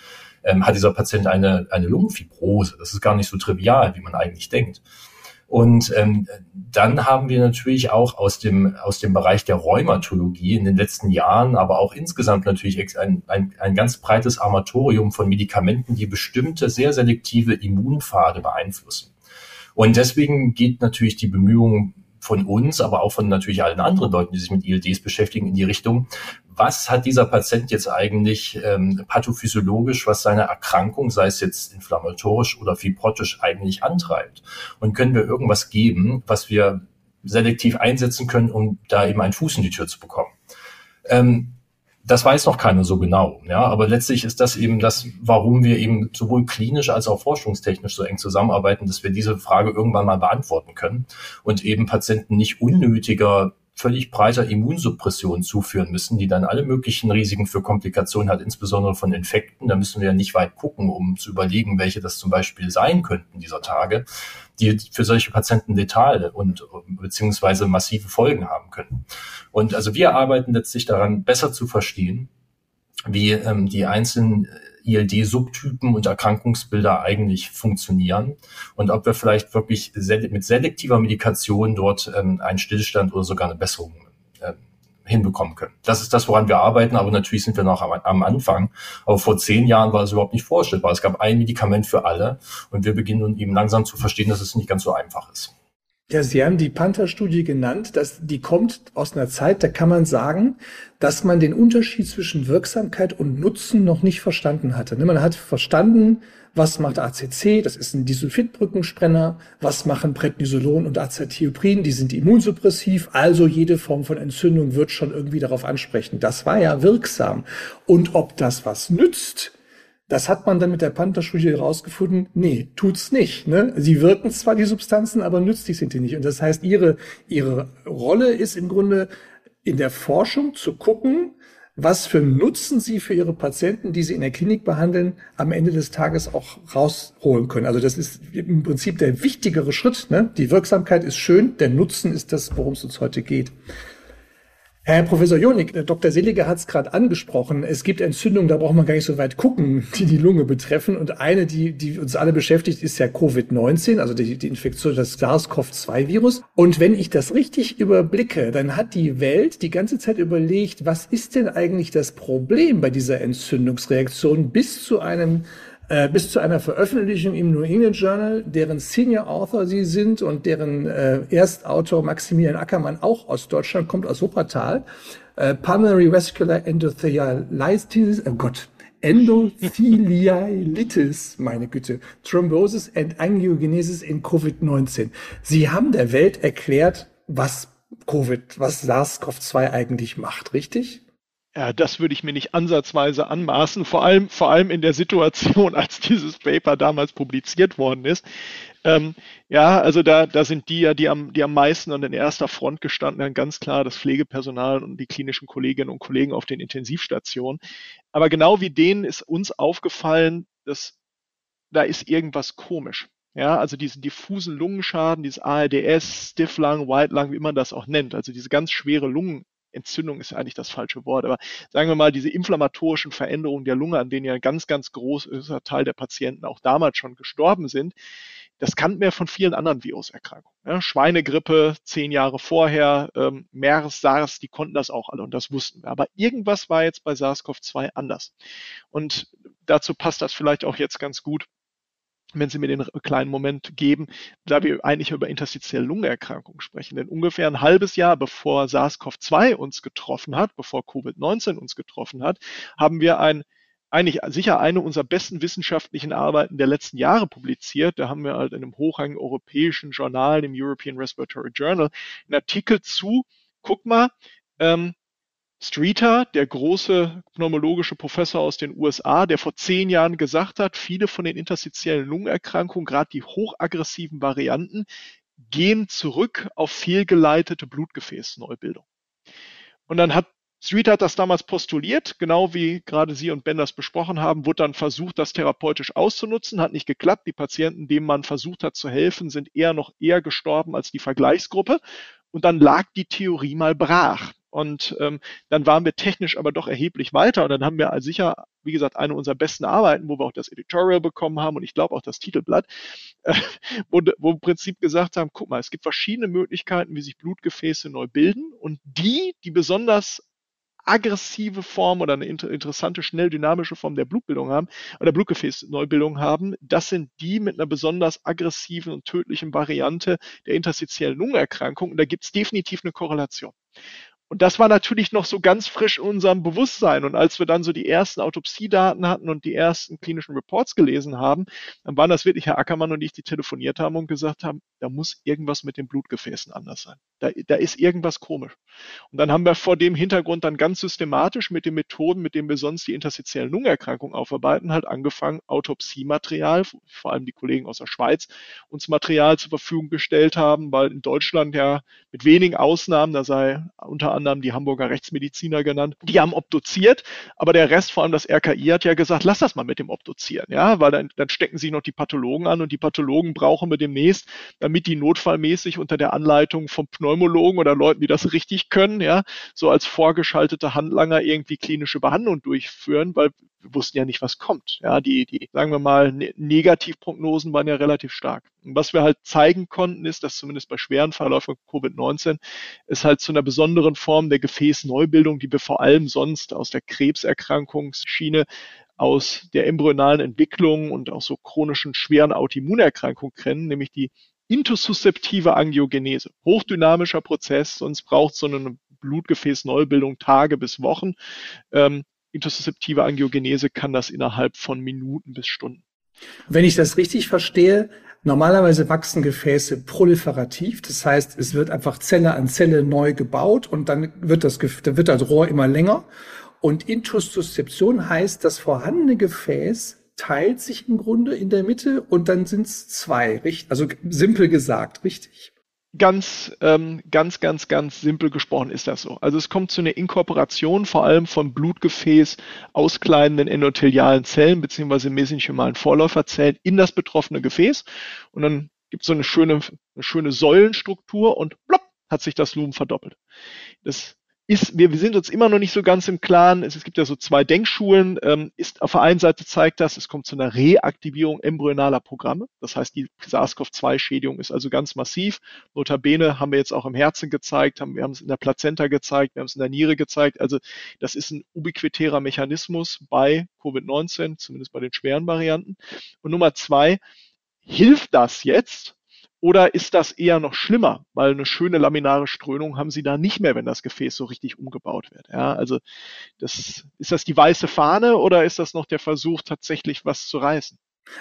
ähm, hat dieser Patient eine, eine Lungenfibrose? Das ist gar nicht so trivial, wie man eigentlich denkt. Und ähm, dann haben wir natürlich auch aus dem, aus dem Bereich der Rheumatologie in den letzten Jahren, aber auch insgesamt natürlich ein, ein, ein ganz breites Armatorium von Medikamenten, die bestimmte sehr selektive Immunpfade beeinflussen. Und deswegen geht natürlich die Bemühung von uns, aber auch von natürlich allen anderen Leuten, die sich mit ILDs beschäftigen, in die Richtung, was hat dieser Patient jetzt eigentlich ähm, pathophysiologisch, was seine Erkrankung, sei es jetzt inflammatorisch oder fibrotisch, eigentlich antreibt? Und können wir irgendwas geben, was wir selektiv einsetzen können, um da eben einen Fuß in die Tür zu bekommen? Ähm, das weiß noch keiner so genau. Ja, aber letztlich ist das eben das, warum wir eben sowohl klinisch als auch forschungstechnisch so eng zusammenarbeiten, dass wir diese Frage irgendwann mal beantworten können und eben Patienten nicht unnötiger völlig breiter Immunsuppression zuführen müssen, die dann alle möglichen Risiken für Komplikationen hat, insbesondere von Infekten. Da müssen wir ja nicht weit gucken, um zu überlegen, welche das zum Beispiel sein könnten dieser Tage, die für solche Patienten letal und beziehungsweise massive Folgen haben können. Und also wir arbeiten letztlich daran, besser zu verstehen, wie ähm, die einzelnen ILD-Subtypen und Erkrankungsbilder eigentlich funktionieren und ob wir vielleicht wirklich mit selektiver Medikation dort ähm, einen Stillstand oder sogar eine Besserung äh, hinbekommen können. Das ist das, woran wir arbeiten, aber natürlich sind wir noch am, am, Anfang. Aber vor zehn Jahren war es überhaupt nicht vorstellbar. Es gab ein Medikament für alle und wir beginnen nun eben langsam zu verstehen, dass es nicht ganz so einfach ist. Ja, Sie haben die Panther-Studie genannt. dass die kommt aus einer Zeit, da kann man sagen, dass man den Unterschied zwischen Wirksamkeit und Nutzen noch nicht verstanden hatte. Ne, man hat verstanden, was macht ACC, das ist ein Disulfidbrückensprenner, was machen Prednisolon und Azathioprin, die sind immunsuppressiv, also jede Form von Entzündung wird schon irgendwie darauf ansprechen. Das war ja wirksam. Und ob das was nützt, das hat man dann mit der Panther-Studie herausgefunden. Nee, tut's nicht. Ne? Sie wirken zwar die Substanzen, aber nützlich sind die nicht. Und das heißt, ihre, ihre Rolle ist im Grunde in der Forschung zu gucken, was für Nutzen sie für ihre Patienten, die sie in der Klinik behandeln, am Ende des Tages auch rausholen können. Also das ist im Prinzip der wichtigere Schritt. Ne? Die Wirksamkeit ist schön, der Nutzen ist das, worum es uns heute geht. Herr Professor Jonik, Dr. Seliger hat es gerade angesprochen. Es gibt Entzündungen, da braucht man gar nicht so weit gucken, die die Lunge betreffen. Und eine, die, die uns alle beschäftigt, ist ja Covid-19, also die, die Infektion des SARS-CoV-2-Virus. Und wenn ich das richtig überblicke, dann hat die Welt die ganze Zeit überlegt, was ist denn eigentlich das Problem bei dieser Entzündungsreaktion bis zu einem äh, bis zu einer Veröffentlichung im New England Journal, deren Senior Author sie sind und deren äh, Erstautor Maximilian Ackermann auch aus Deutschland kommt, aus Wuppertal. Äh, Pulmonary Vascular Endothelitis, oh Gott, Endothelialitis, meine Güte, Thrombosis and Angiogenesis in Covid-19. Sie haben der Welt erklärt, was Covid, was SARS-CoV-2 eigentlich macht, richtig? Ja, das würde ich mir nicht ansatzweise anmaßen, vor allem, vor allem in der Situation, als dieses Paper damals publiziert worden ist. Ähm, ja, also da, da sind die ja, die am, die am meisten an den erster Front gestanden haben, ganz klar das Pflegepersonal und die klinischen Kolleginnen und Kollegen auf den Intensivstationen. Aber genau wie denen ist uns aufgefallen, dass da ist irgendwas komisch. Ja, also diesen diffusen Lungenschaden, dieses ARDS, Stiff Lung, White Lung, wie man das auch nennt, also diese ganz schwere Lungen, Entzündung ist eigentlich das falsche Wort, aber sagen wir mal, diese inflammatorischen Veränderungen der Lunge, an denen ja ein ganz, ganz großer Teil der Patienten auch damals schon gestorben sind, das kannten wir von vielen anderen Viruserkrankungen. Ja, Schweinegrippe zehn Jahre vorher, ähm, MERS, SARS, die konnten das auch alle und das wussten wir. Aber irgendwas war jetzt bei SARS-CoV-2 anders. Und dazu passt das vielleicht auch jetzt ganz gut wenn Sie mir den kleinen Moment geben, da wir eigentlich über interstitielle Lungenerkrankungen sprechen. Denn ungefähr ein halbes Jahr bevor SARS-CoV-2 uns getroffen hat, bevor Covid-19 uns getroffen hat, haben wir ein eigentlich sicher eine unserer besten wissenschaftlichen Arbeiten der letzten Jahre publiziert. Da haben wir halt in einem hochrangigen europäischen Journal, dem European Respiratory Journal, einen Artikel zu, guck mal, ähm, Streeter, der große pneumologische Professor aus den USA, der vor zehn Jahren gesagt hat, viele von den interstitiellen Lungenerkrankungen, gerade die hochaggressiven Varianten, gehen zurück auf fehlgeleitete Blutgefäßneubildung. Und dann hat Streeter hat das damals postuliert, genau wie gerade Sie und Ben das besprochen haben, wurde dann versucht, das therapeutisch auszunutzen, hat nicht geklappt. Die Patienten, denen man versucht hat zu helfen, sind eher noch eher gestorben als die Vergleichsgruppe. Und dann lag die Theorie mal brach. Und ähm, dann waren wir technisch aber doch erheblich weiter. Und dann haben wir sicher, wie gesagt, eine unserer besten Arbeiten, wo wir auch das Editorial bekommen haben und ich glaube auch das Titelblatt, äh, wo, wo im Prinzip gesagt haben, guck mal, es gibt verschiedene Möglichkeiten, wie sich Blutgefäße neu bilden. Und die, die besonders aggressive Form oder eine inter interessante, schnell dynamische Form der Blutbildung haben oder Blutgefäßneubildung haben, das sind die mit einer besonders aggressiven und tödlichen Variante der interstitiellen Lungenerkrankung. Und da gibt es definitiv eine Korrelation. Und das war natürlich noch so ganz frisch in unserem Bewusstsein. Und als wir dann so die ersten Autopsiedaten hatten und die ersten klinischen Reports gelesen haben, dann waren das wirklich Herr Ackermann und ich, die telefoniert haben und gesagt haben, da muss irgendwas mit den Blutgefäßen anders sein. Da, da ist irgendwas komisch. Und dann haben wir vor dem Hintergrund dann ganz systematisch mit den Methoden, mit denen wir sonst die interstitiellen Lungenerkrankungen aufarbeiten, halt angefangen, Autopsiematerial, vor allem die Kollegen aus der Schweiz, uns Material zur Verfügung gestellt haben, weil in Deutschland ja mit wenigen Ausnahmen, da sei unter anderem anderem die Hamburger Rechtsmediziner genannt, die haben obduziert, aber der Rest, vor allem das RKI, hat ja gesagt, lass das mal mit dem Obduzieren, ja, weil dann, dann stecken sich noch die Pathologen an und die Pathologen brauchen wir demnächst, damit die notfallmäßig unter der Anleitung von Pneumologen oder Leuten, die das richtig können, ja, so als vorgeschaltete Handlanger irgendwie klinische Behandlung durchführen, weil wir wussten ja nicht, was kommt. Ja, die, die, sagen wir mal, ne Negativprognosen waren ja relativ stark. Und was wir halt zeigen konnten, ist, dass zumindest bei schweren Verläufen Covid-19 es halt zu einer besonderen Form der Gefäßneubildung, die wir vor allem sonst aus der Krebserkrankungsschiene aus der embryonalen Entwicklung und auch so chronischen schweren Autoimmunerkrankungen kennen, nämlich die Intosusceptive Angiogenese. Hochdynamischer Prozess, sonst braucht so eine Blutgefäßneubildung Tage bis Wochen. Ähm, Intosusceptive Angiogenese kann das innerhalb von Minuten bis Stunden. Wenn ich das richtig verstehe, normalerweise wachsen Gefäße proliferativ. Das heißt, es wird einfach Zelle an Zelle neu gebaut und dann wird das, dann wird das Rohr immer länger. Und Intuszeption heißt, das vorhandene Gefäß teilt sich im Grunde in der Mitte und dann sind es zwei, richtig? Also simpel gesagt, richtig? Ganz, ähm, ganz, ganz, ganz simpel gesprochen ist das so. Also es kommt zu einer Inkorporation vor allem von Blutgefäß auskleidenden endothelialen Zellen beziehungsweise mesenchymalen Vorläuferzellen in das betroffene Gefäß und dann gibt es so eine schöne, eine schöne Säulenstruktur und plopp, hat sich das Lumen verdoppelt. Das ist, wir, wir sind uns immer noch nicht so ganz im Klaren. Es, es gibt ja so zwei Denkschulen. Ähm, ist auf der einen Seite zeigt das, es kommt zu einer Reaktivierung embryonaler Programme. Das heißt, die SARS-CoV-2-Schädigung ist also ganz massiv. Notabene haben wir jetzt auch im Herzen gezeigt, haben, wir haben es in der Plazenta gezeigt, wir haben es in der Niere gezeigt. Also das ist ein ubiquitärer Mechanismus bei Covid-19, zumindest bei den schweren Varianten. Und Nummer zwei, hilft das jetzt? Oder ist das eher noch schlimmer, weil eine schöne laminare Strömung haben Sie da nicht mehr, wenn das Gefäß so richtig umgebaut wird. Ja, also das, ist das die weiße Fahne oder ist das noch der Versuch, tatsächlich was zu reißen?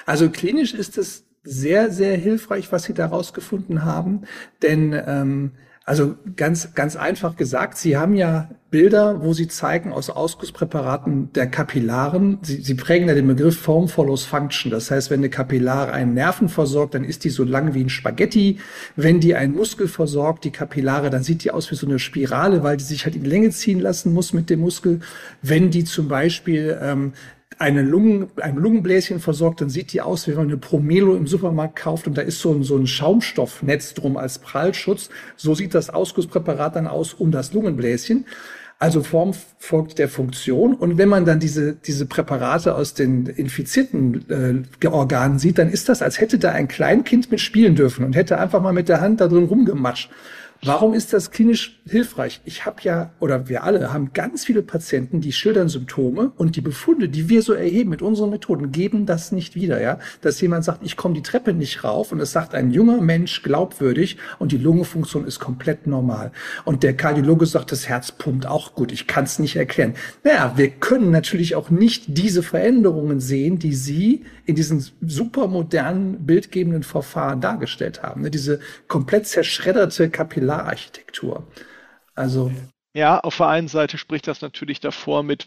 Also klinisch ist es sehr, sehr hilfreich, was Sie da rausgefunden haben, denn ähm, also ganz, ganz einfach gesagt, Sie haben ja Bilder, wo Sie zeigen aus Ausgusspräparaten der Kapillaren. Sie, Sie prägen ja den Begriff Form follows Function. Das heißt, wenn eine Kapillare einen Nerven versorgt, dann ist die so lang wie ein Spaghetti. Wenn die einen Muskel versorgt, die Kapillare, dann sieht die aus wie so eine Spirale, weil die sich halt in Länge ziehen lassen muss mit dem Muskel. Wenn die zum Beispiel ähm, eine Lungen, ein Lungenbläschen versorgt, dann sieht die aus, wie wenn man eine Promelo im Supermarkt kauft und da ist so ein, so ein Schaumstoffnetz drum als Prallschutz. So sieht das Ausgusspräparat dann aus um das Lungenbläschen. Also Form folgt der Funktion. Und wenn man dann diese, diese Präparate aus den infizierten äh, Organen sieht, dann ist das, als hätte da ein Kleinkind mit spielen dürfen und hätte einfach mal mit der Hand da drin rumgematscht. Warum ist das klinisch hilfreich? Ich habe ja, oder wir alle haben ganz viele Patienten, die schildern Symptome und die Befunde, die wir so erheben mit unseren Methoden, geben das nicht wieder, ja. Dass jemand sagt, ich komme die Treppe nicht rauf und es sagt ein junger Mensch glaubwürdig und die Lungenfunktion ist komplett normal. Und der Kardiologe sagt, das Herz pumpt auch gut. Ich kann es nicht erklären. Naja, wir können natürlich auch nicht diese Veränderungen sehen, die Sie in diesen supermodernen bildgebenden Verfahren dargestellt haben. Ne? Diese komplett zerschredderte Kapillararchitektur. Also. Ja, auf der einen Seite spricht das natürlich davor mit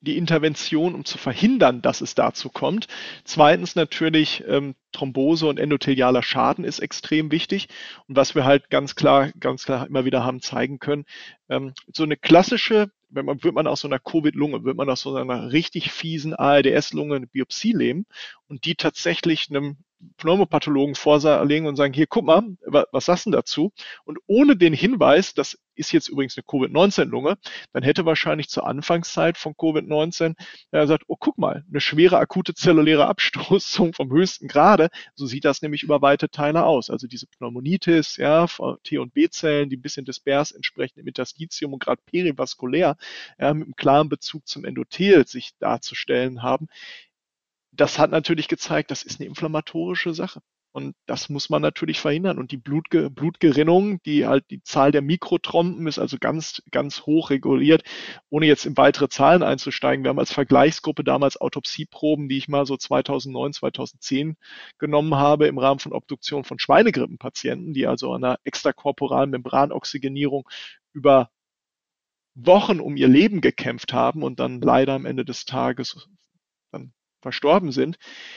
die Intervention, um zu verhindern, dass es dazu kommt. Zweitens natürlich ähm, Thrombose und endothelialer Schaden ist extrem wichtig. Und was wir halt ganz klar, ganz klar immer wieder haben zeigen können, ähm, so eine klassische wenn man, wird man aus so einer Covid-Lunge, wird man aus so einer richtig fiesen ARDS-Lunge eine Biopsie nehmen und die tatsächlich einem Pneumopathologen vorlegen und sagen, hier, guck mal, was sagst du dazu? Und ohne den Hinweis, das ist jetzt übrigens eine Covid-19-Lunge, dann hätte wahrscheinlich zur Anfangszeit von Covid-19 er gesagt, oh, guck mal, eine schwere akute zelluläre Abstoßung vom höchsten Grade. So sieht das nämlich über weite Teile aus. Also diese Pneumonitis, ja, T- und B-Zellen, die ein bisschen dispers entsprechend im Interstitium und gerade perivaskulär, ja, mit einem klaren Bezug zum Endothel sich darzustellen haben das hat natürlich gezeigt, das ist eine inflammatorische Sache. Und das muss man natürlich verhindern. Und die Blutge Blutgerinnung, die halt die Zahl der Mikrotrompen ist also ganz, ganz hoch reguliert, ohne jetzt in weitere Zahlen einzusteigen. Wir haben als Vergleichsgruppe damals Autopsieproben, die ich mal so 2009, 2010 genommen habe im Rahmen von Obduktion von Schweinegrippenpatienten, die also an einer extrakorporalen Membranoxygenierung über Wochen um ihr Leben gekämpft haben und dann leider am Ende des Tages verstorben sind.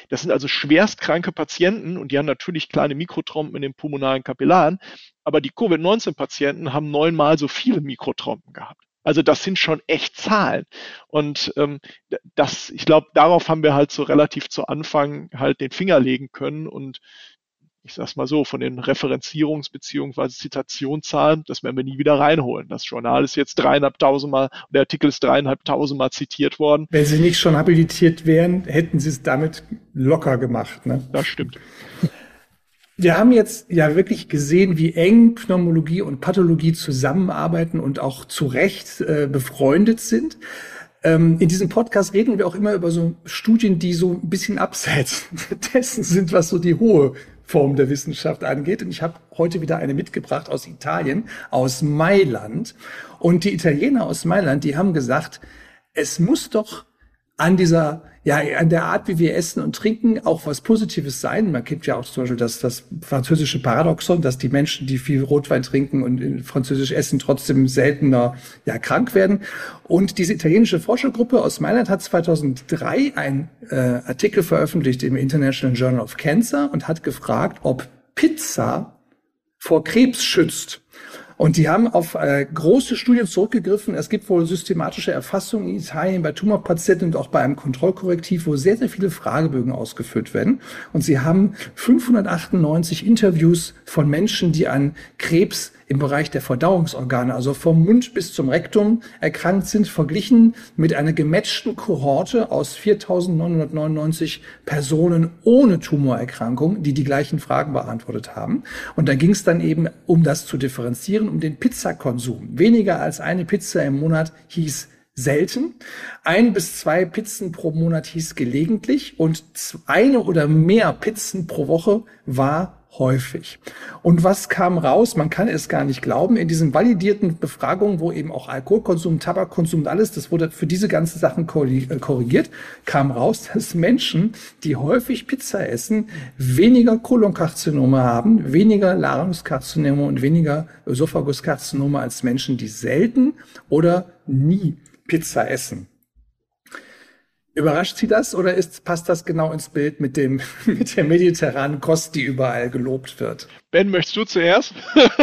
Das sind also schwerstkranke Patienten und die haben natürlich kleine Mikrotrompen in den pulmonalen Kapillaren, aber die Covid-19-Patienten haben neunmal so viele Mikrotrompen gehabt. Also das sind schon echt Zahlen. Und ähm, das, ich glaube, darauf haben wir halt so relativ zu Anfang halt den Finger legen können. Und ich sag's mal so, von den Referenzierungs- bzw. Zitationszahlen, das werden wir nie wieder reinholen. Das Journal ist jetzt dreieinhalbtausend Mal, der Artikel ist dreieinhalbtausend Mal zitiert worden. Wenn Sie nicht schon habilitiert wären, hätten Sie es damit locker gemacht. Ne? Das stimmt. Wir haben jetzt ja wirklich gesehen, wie eng Pneumologie und Pathologie zusammenarbeiten und auch zu Recht äh, befreundet sind. Ähm, in diesem Podcast reden wir auch immer über so Studien, die so ein bisschen abseits dessen sind, was so die hohe Form der Wissenschaft angeht. Und ich habe heute wieder eine mitgebracht aus Italien, aus Mailand. Und die Italiener aus Mailand, die haben gesagt, es muss doch an dieser, ja, an der Art, wie wir essen und trinken, auch was Positives sein. Man kennt ja auch zum Beispiel das, das französische Paradoxon, dass die Menschen, die viel Rotwein trinken und französisch essen, trotzdem seltener, ja, krank werden. Und diese italienische Forschergruppe aus Mailand hat 2003 einen äh, Artikel veröffentlicht im International Journal of Cancer und hat gefragt, ob Pizza vor Krebs schützt. Und die haben auf äh, große Studien zurückgegriffen. Es gibt wohl systematische Erfassungen in Italien bei Tumorpatienten und auch bei einem Kontrollkorrektiv, wo sehr, sehr viele Fragebögen ausgeführt werden. Und sie haben 598 Interviews von Menschen, die an Krebs im Bereich der Verdauungsorgane, also vom Mund bis zum Rektum erkrankt sind, verglichen mit einer gematchten Kohorte aus 4.999 Personen ohne Tumorerkrankung, die die gleichen Fragen beantwortet haben. Und da ging es dann eben, um das zu differenzieren, um den Pizzakonsum. Weniger als eine Pizza im Monat hieß selten. Ein bis zwei Pizzen pro Monat hieß gelegentlich und eine oder mehr Pizzen pro Woche war häufig. Und was kam raus? Man kann es gar nicht glauben. In diesen validierten Befragungen, wo eben auch Alkoholkonsum, Tabakkonsum und alles, das wurde für diese ganzen Sachen äh, korrigiert, kam raus, dass Menschen, die häufig Pizza essen, weniger Kolonkarzinome haben, weniger Ladungskarzinome und weniger Ösophaguskarzinome als Menschen, die selten oder nie Pizza essen. Überrascht Sie das oder ist, passt das genau ins Bild mit dem, mit der mediterranen Kost, die überall gelobt wird? Ben, möchtest du zuerst?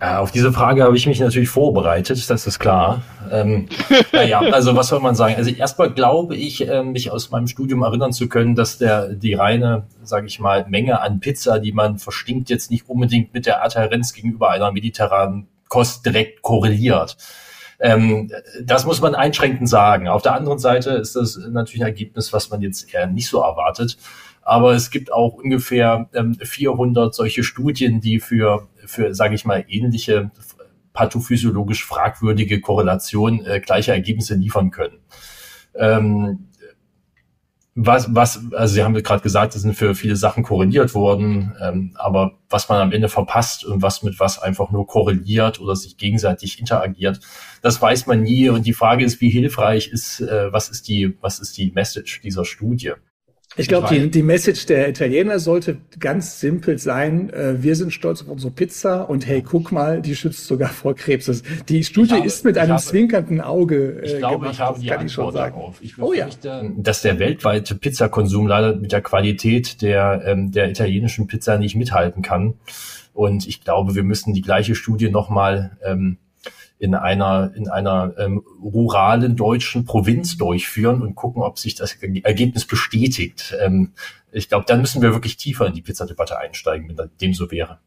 Ja, auf diese Frage habe ich mich natürlich vorbereitet, das ist klar. Ähm, naja, also was soll man sagen? Also erstmal glaube ich, äh, mich aus meinem Studium erinnern zu können, dass der die reine, sage ich mal, Menge an Pizza, die man verstinkt, jetzt nicht unbedingt mit der Adherenz gegenüber einer mediterranen Kost direkt korreliert. Ähm, das muss man einschränkend sagen. Auf der anderen Seite ist das natürlich ein Ergebnis, was man jetzt eher nicht so erwartet. Aber es gibt auch ungefähr ähm, 400 solche Studien, die für, für sage ich mal, ähnliche pathophysiologisch fragwürdige Korrelation äh, gleiche Ergebnisse liefern können. Ähm, was, was, also Sie haben gerade gesagt, es sind für viele Sachen korreliert worden, ähm, aber was man am Ende verpasst und was mit was einfach nur korreliert oder sich gegenseitig interagiert, das weiß man nie. Und die Frage ist, wie hilfreich ist, äh, was ist die, was ist die Message dieser Studie? Ich glaube, die, die Message der Italiener sollte ganz simpel sein. Äh, wir sind stolz auf unsere Pizza und hey, guck mal, die schützt sogar vor Krebs. Die Studie habe, ist mit einem habe, zwinkernden Auge. Äh, ich glaube, gemacht, ich habe die Antwort darauf. Ich oh, ja. dass der weltweite Pizzakonsum leider mit der Qualität der, ähm, der italienischen Pizza nicht mithalten kann. Und ich glaube, wir müssen die gleiche Studie nochmal ähm, in einer, in einer ähm, ruralen deutschen Provinz durchführen und gucken, ob sich das Ergebnis bestätigt. Ähm, ich glaube, dann müssen wir wirklich tiefer in die Pizzadebatte einsteigen, wenn dem so wäre.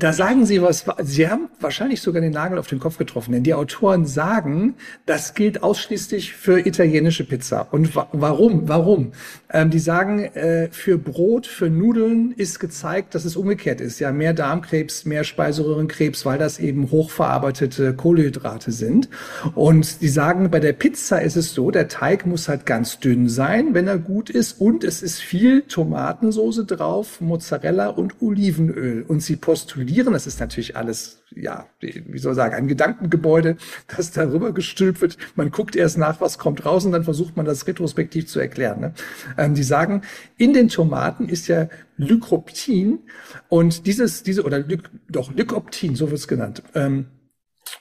Da sagen Sie was, Sie haben wahrscheinlich sogar den Nagel auf den Kopf getroffen, denn die Autoren sagen, das gilt ausschließlich für italienische Pizza. Und wa warum? Warum? Ähm, die sagen, äh, für Brot, für Nudeln ist gezeigt, dass es umgekehrt ist. Ja, mehr Darmkrebs, mehr Speiseröhrenkrebs, weil das eben hochverarbeitete Kohlenhydrate sind. Und die sagen, bei der Pizza ist es so, der Teig muss halt ganz dünn sein, wenn er gut ist. Und es ist viel Tomatensoße drauf, Mozzarella und Olivenöl. Und sie postulieren, das ist natürlich alles, ja, wie soll ich sagen, ein Gedankengebäude, das darüber gestülpt wird. Man guckt erst nach, was kommt raus und dann versucht man das retrospektiv zu erklären. Ne? Ähm, die sagen, in den Tomaten ist ja Lycoptin und dieses, diese, oder Lyc, doch, Lycoptin, so wird es genannt. Ähm,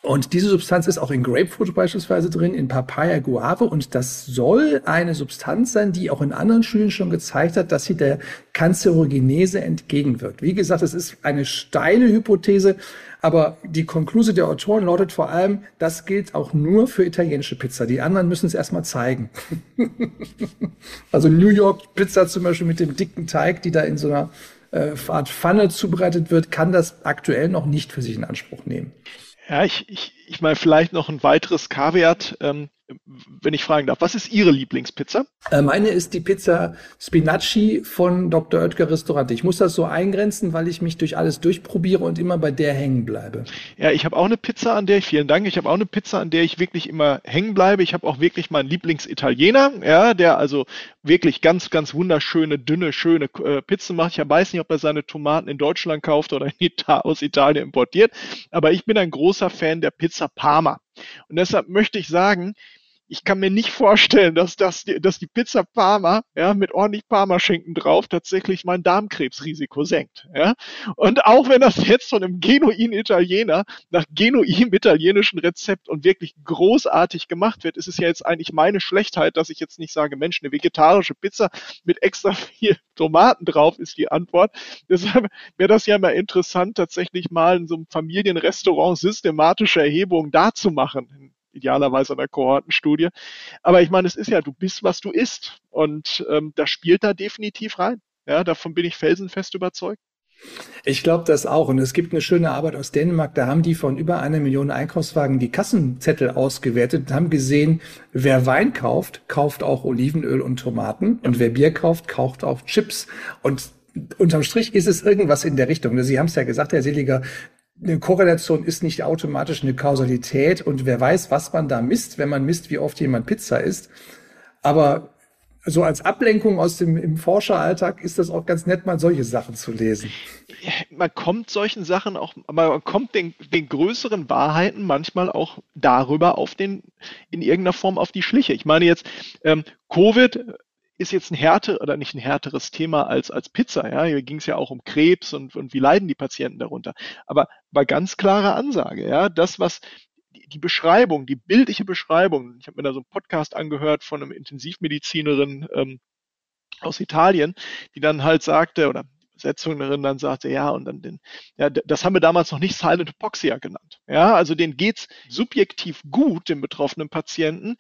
und diese Substanz ist auch in Grapefruit beispielsweise drin, in Papaya, Guave. Und das soll eine Substanz sein, die auch in anderen Studien schon gezeigt hat, dass sie der Kanzerogenese entgegenwirkt. Wie gesagt, es ist eine steile Hypothese, aber die Konklusion der Autoren lautet vor allem, das gilt auch nur für italienische Pizza. Die anderen müssen es erstmal zeigen. also New York Pizza zum Beispiel mit dem dicken Teig, die da in so einer äh, Art Pfanne zubereitet wird, kann das aktuell noch nicht für sich in Anspruch nehmen. Ja, ich, ich, ich meine vielleicht noch ein weiteres Kaviat. Ähm, wenn ich fragen darf, was ist Ihre Lieblingspizza? Äh, meine ist die Pizza Spinacci von Dr. Oetker Restaurante. Ich muss das so eingrenzen, weil ich mich durch alles durchprobiere und immer bei der hängen bleibe. Ja, ich habe auch eine Pizza, an der ich, vielen Dank, ich habe auch eine Pizza, an der ich wirklich immer hängen bleibe. Ich habe auch wirklich meinen Lieblingsitaliener, ja, der also wirklich ganz, ganz wunderschöne, dünne, schöne äh, Pizzen macht. Ich weiß nicht, ob er seine Tomaten in Deutschland kauft oder Ita aus Italien importiert, aber ich bin ein großer Fan der Pizza Parma. Und deshalb möchte ich sagen, ich kann mir nicht vorstellen, dass, das, dass die Pizza Parma ja, mit ordentlich Parmaschinken drauf tatsächlich mein Darmkrebsrisiko senkt. Ja? Und auch wenn das jetzt von einem genuinen Italiener nach genuinem italienischen Rezept und wirklich großartig gemacht wird, ist es ja jetzt eigentlich meine Schlechtheit, dass ich jetzt nicht sage, Mensch, eine vegetarische Pizza mit extra viel Tomaten drauf ist die Antwort. Deshalb wäre das ja mal interessant, tatsächlich mal in so einem Familienrestaurant systematische Erhebungen da zu machen idealerweise einer Kohortenstudie. Aber ich meine, es ist ja, du bist, was du isst. Und ähm, das spielt da definitiv rein. Ja, davon bin ich felsenfest überzeugt. Ich glaube das auch. Und es gibt eine schöne Arbeit aus Dänemark. Da haben die von über einer Million Einkaufswagen die Kassenzettel ausgewertet und haben gesehen, wer Wein kauft, kauft auch Olivenöl und Tomaten. Und wer Bier kauft, kauft auch Chips. Und unterm Strich ist es irgendwas in der Richtung. Sie haben es ja gesagt, Herr Seliger, eine Korrelation ist nicht automatisch eine Kausalität und wer weiß, was man da misst, wenn man misst, wie oft jemand Pizza isst. Aber so als Ablenkung aus dem im Forscheralltag ist das auch ganz nett, mal solche Sachen zu lesen. Man kommt solchen Sachen auch, man kommt den, den größeren Wahrheiten manchmal auch darüber auf den, in irgendeiner Form auf die Schliche. Ich meine jetzt, ähm, Covid ist jetzt ein härter oder nicht ein härteres Thema als, als Pizza. Ja? Hier ging es ja auch um Krebs und, und wie leiden die Patienten darunter. Aber war ganz klare Ansage, ja, das, was die, Beschreibung, die bildliche Beschreibung, ich habe mir da so einen Podcast angehört von einem Intensivmedizinerin ähm, aus Italien, die dann halt sagte, oder Übersetzerin dann sagte, ja, und dann den, ja, das haben wir damals noch nicht Silent Hypoxia genannt. Ja, also den geht's subjektiv gut, dem betroffenen Patienten.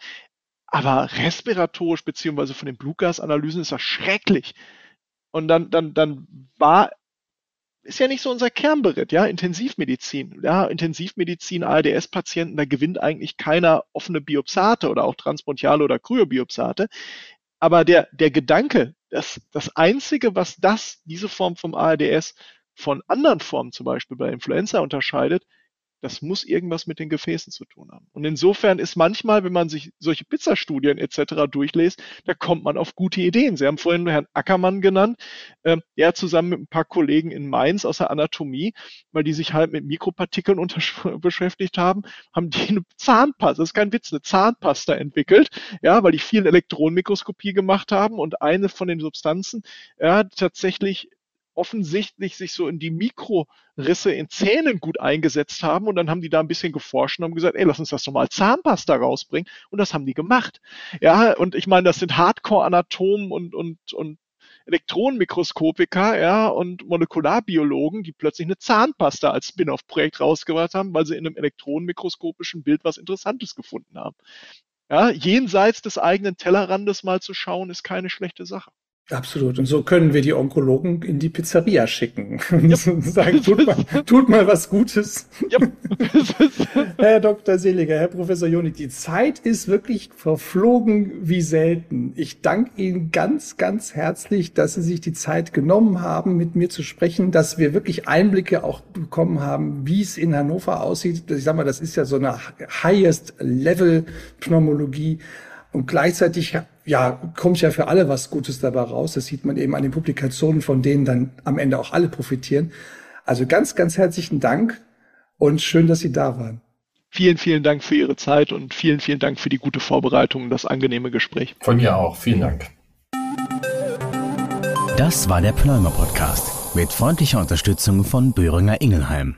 Aber respiratorisch beziehungsweise von den Blutgasanalysen ist das schrecklich. Und dann, dann, dann war, ist ja nicht so unser Kernberitt, ja, Intensivmedizin. Ja, Intensivmedizin, ARDS-Patienten, da gewinnt eigentlich keiner offene Biopsate oder auch transbronchiale oder Kryobiopsate. Aber der, der Gedanke, dass das Einzige, was das, diese Form vom ARDS von anderen Formen, zum Beispiel bei Influenza unterscheidet, das muss irgendwas mit den Gefäßen zu tun haben. Und insofern ist manchmal, wenn man sich solche Pizzastudien etc. durchlässt, da kommt man auf gute Ideen. Sie haben vorhin Herrn Ackermann genannt, äh, er zusammen mit ein paar Kollegen in Mainz aus der Anatomie, weil die sich halt mit Mikropartikeln beschäftigt haben, haben die eine Zahnpasta, das ist kein Witz, eine Zahnpasta entwickelt, ja, weil die viel Elektronenmikroskopie gemacht haben und eine von den Substanzen ja, tatsächlich offensichtlich sich so in die Mikrorisse in Zähnen gut eingesetzt haben und dann haben die da ein bisschen geforscht und haben gesagt, ey, lass uns das doch mal Zahnpasta rausbringen und das haben die gemacht. Ja, und ich meine, das sind Hardcore-Anatomen und, und, und Elektronenmikroskopiker, ja, und Molekularbiologen, die plötzlich eine Zahnpasta als Spin-off-Projekt rausgebracht haben, weil sie in einem elektronenmikroskopischen Bild was Interessantes gefunden haben. Ja, jenseits des eigenen Tellerrandes mal zu schauen, ist keine schlechte Sache. Absolut. Und so können wir die Onkologen in die Pizzeria schicken und yep. sagen, tut mal, tut mal was Gutes. Yep. Herr Dr. Seliger, Herr Professor Jonik, die Zeit ist wirklich verflogen wie selten. Ich danke Ihnen ganz, ganz herzlich, dass Sie sich die Zeit genommen haben, mit mir zu sprechen, dass wir wirklich Einblicke auch bekommen haben, wie es in Hannover aussieht. Ich sag mal, das ist ja so eine Highest Level Pneumologie. Und gleichzeitig ja, kommt ja für alle was Gutes dabei raus. Das sieht man eben an den Publikationen, von denen dann am Ende auch alle profitieren. Also ganz, ganz herzlichen Dank und schön, dass Sie da waren. Vielen, vielen Dank für Ihre Zeit und vielen, vielen Dank für die gute Vorbereitung und das angenehme Gespräch. Von mir auch. Vielen Dank. Das war der Pneumer Podcast mit freundlicher Unterstützung von Böhringer Ingelheim.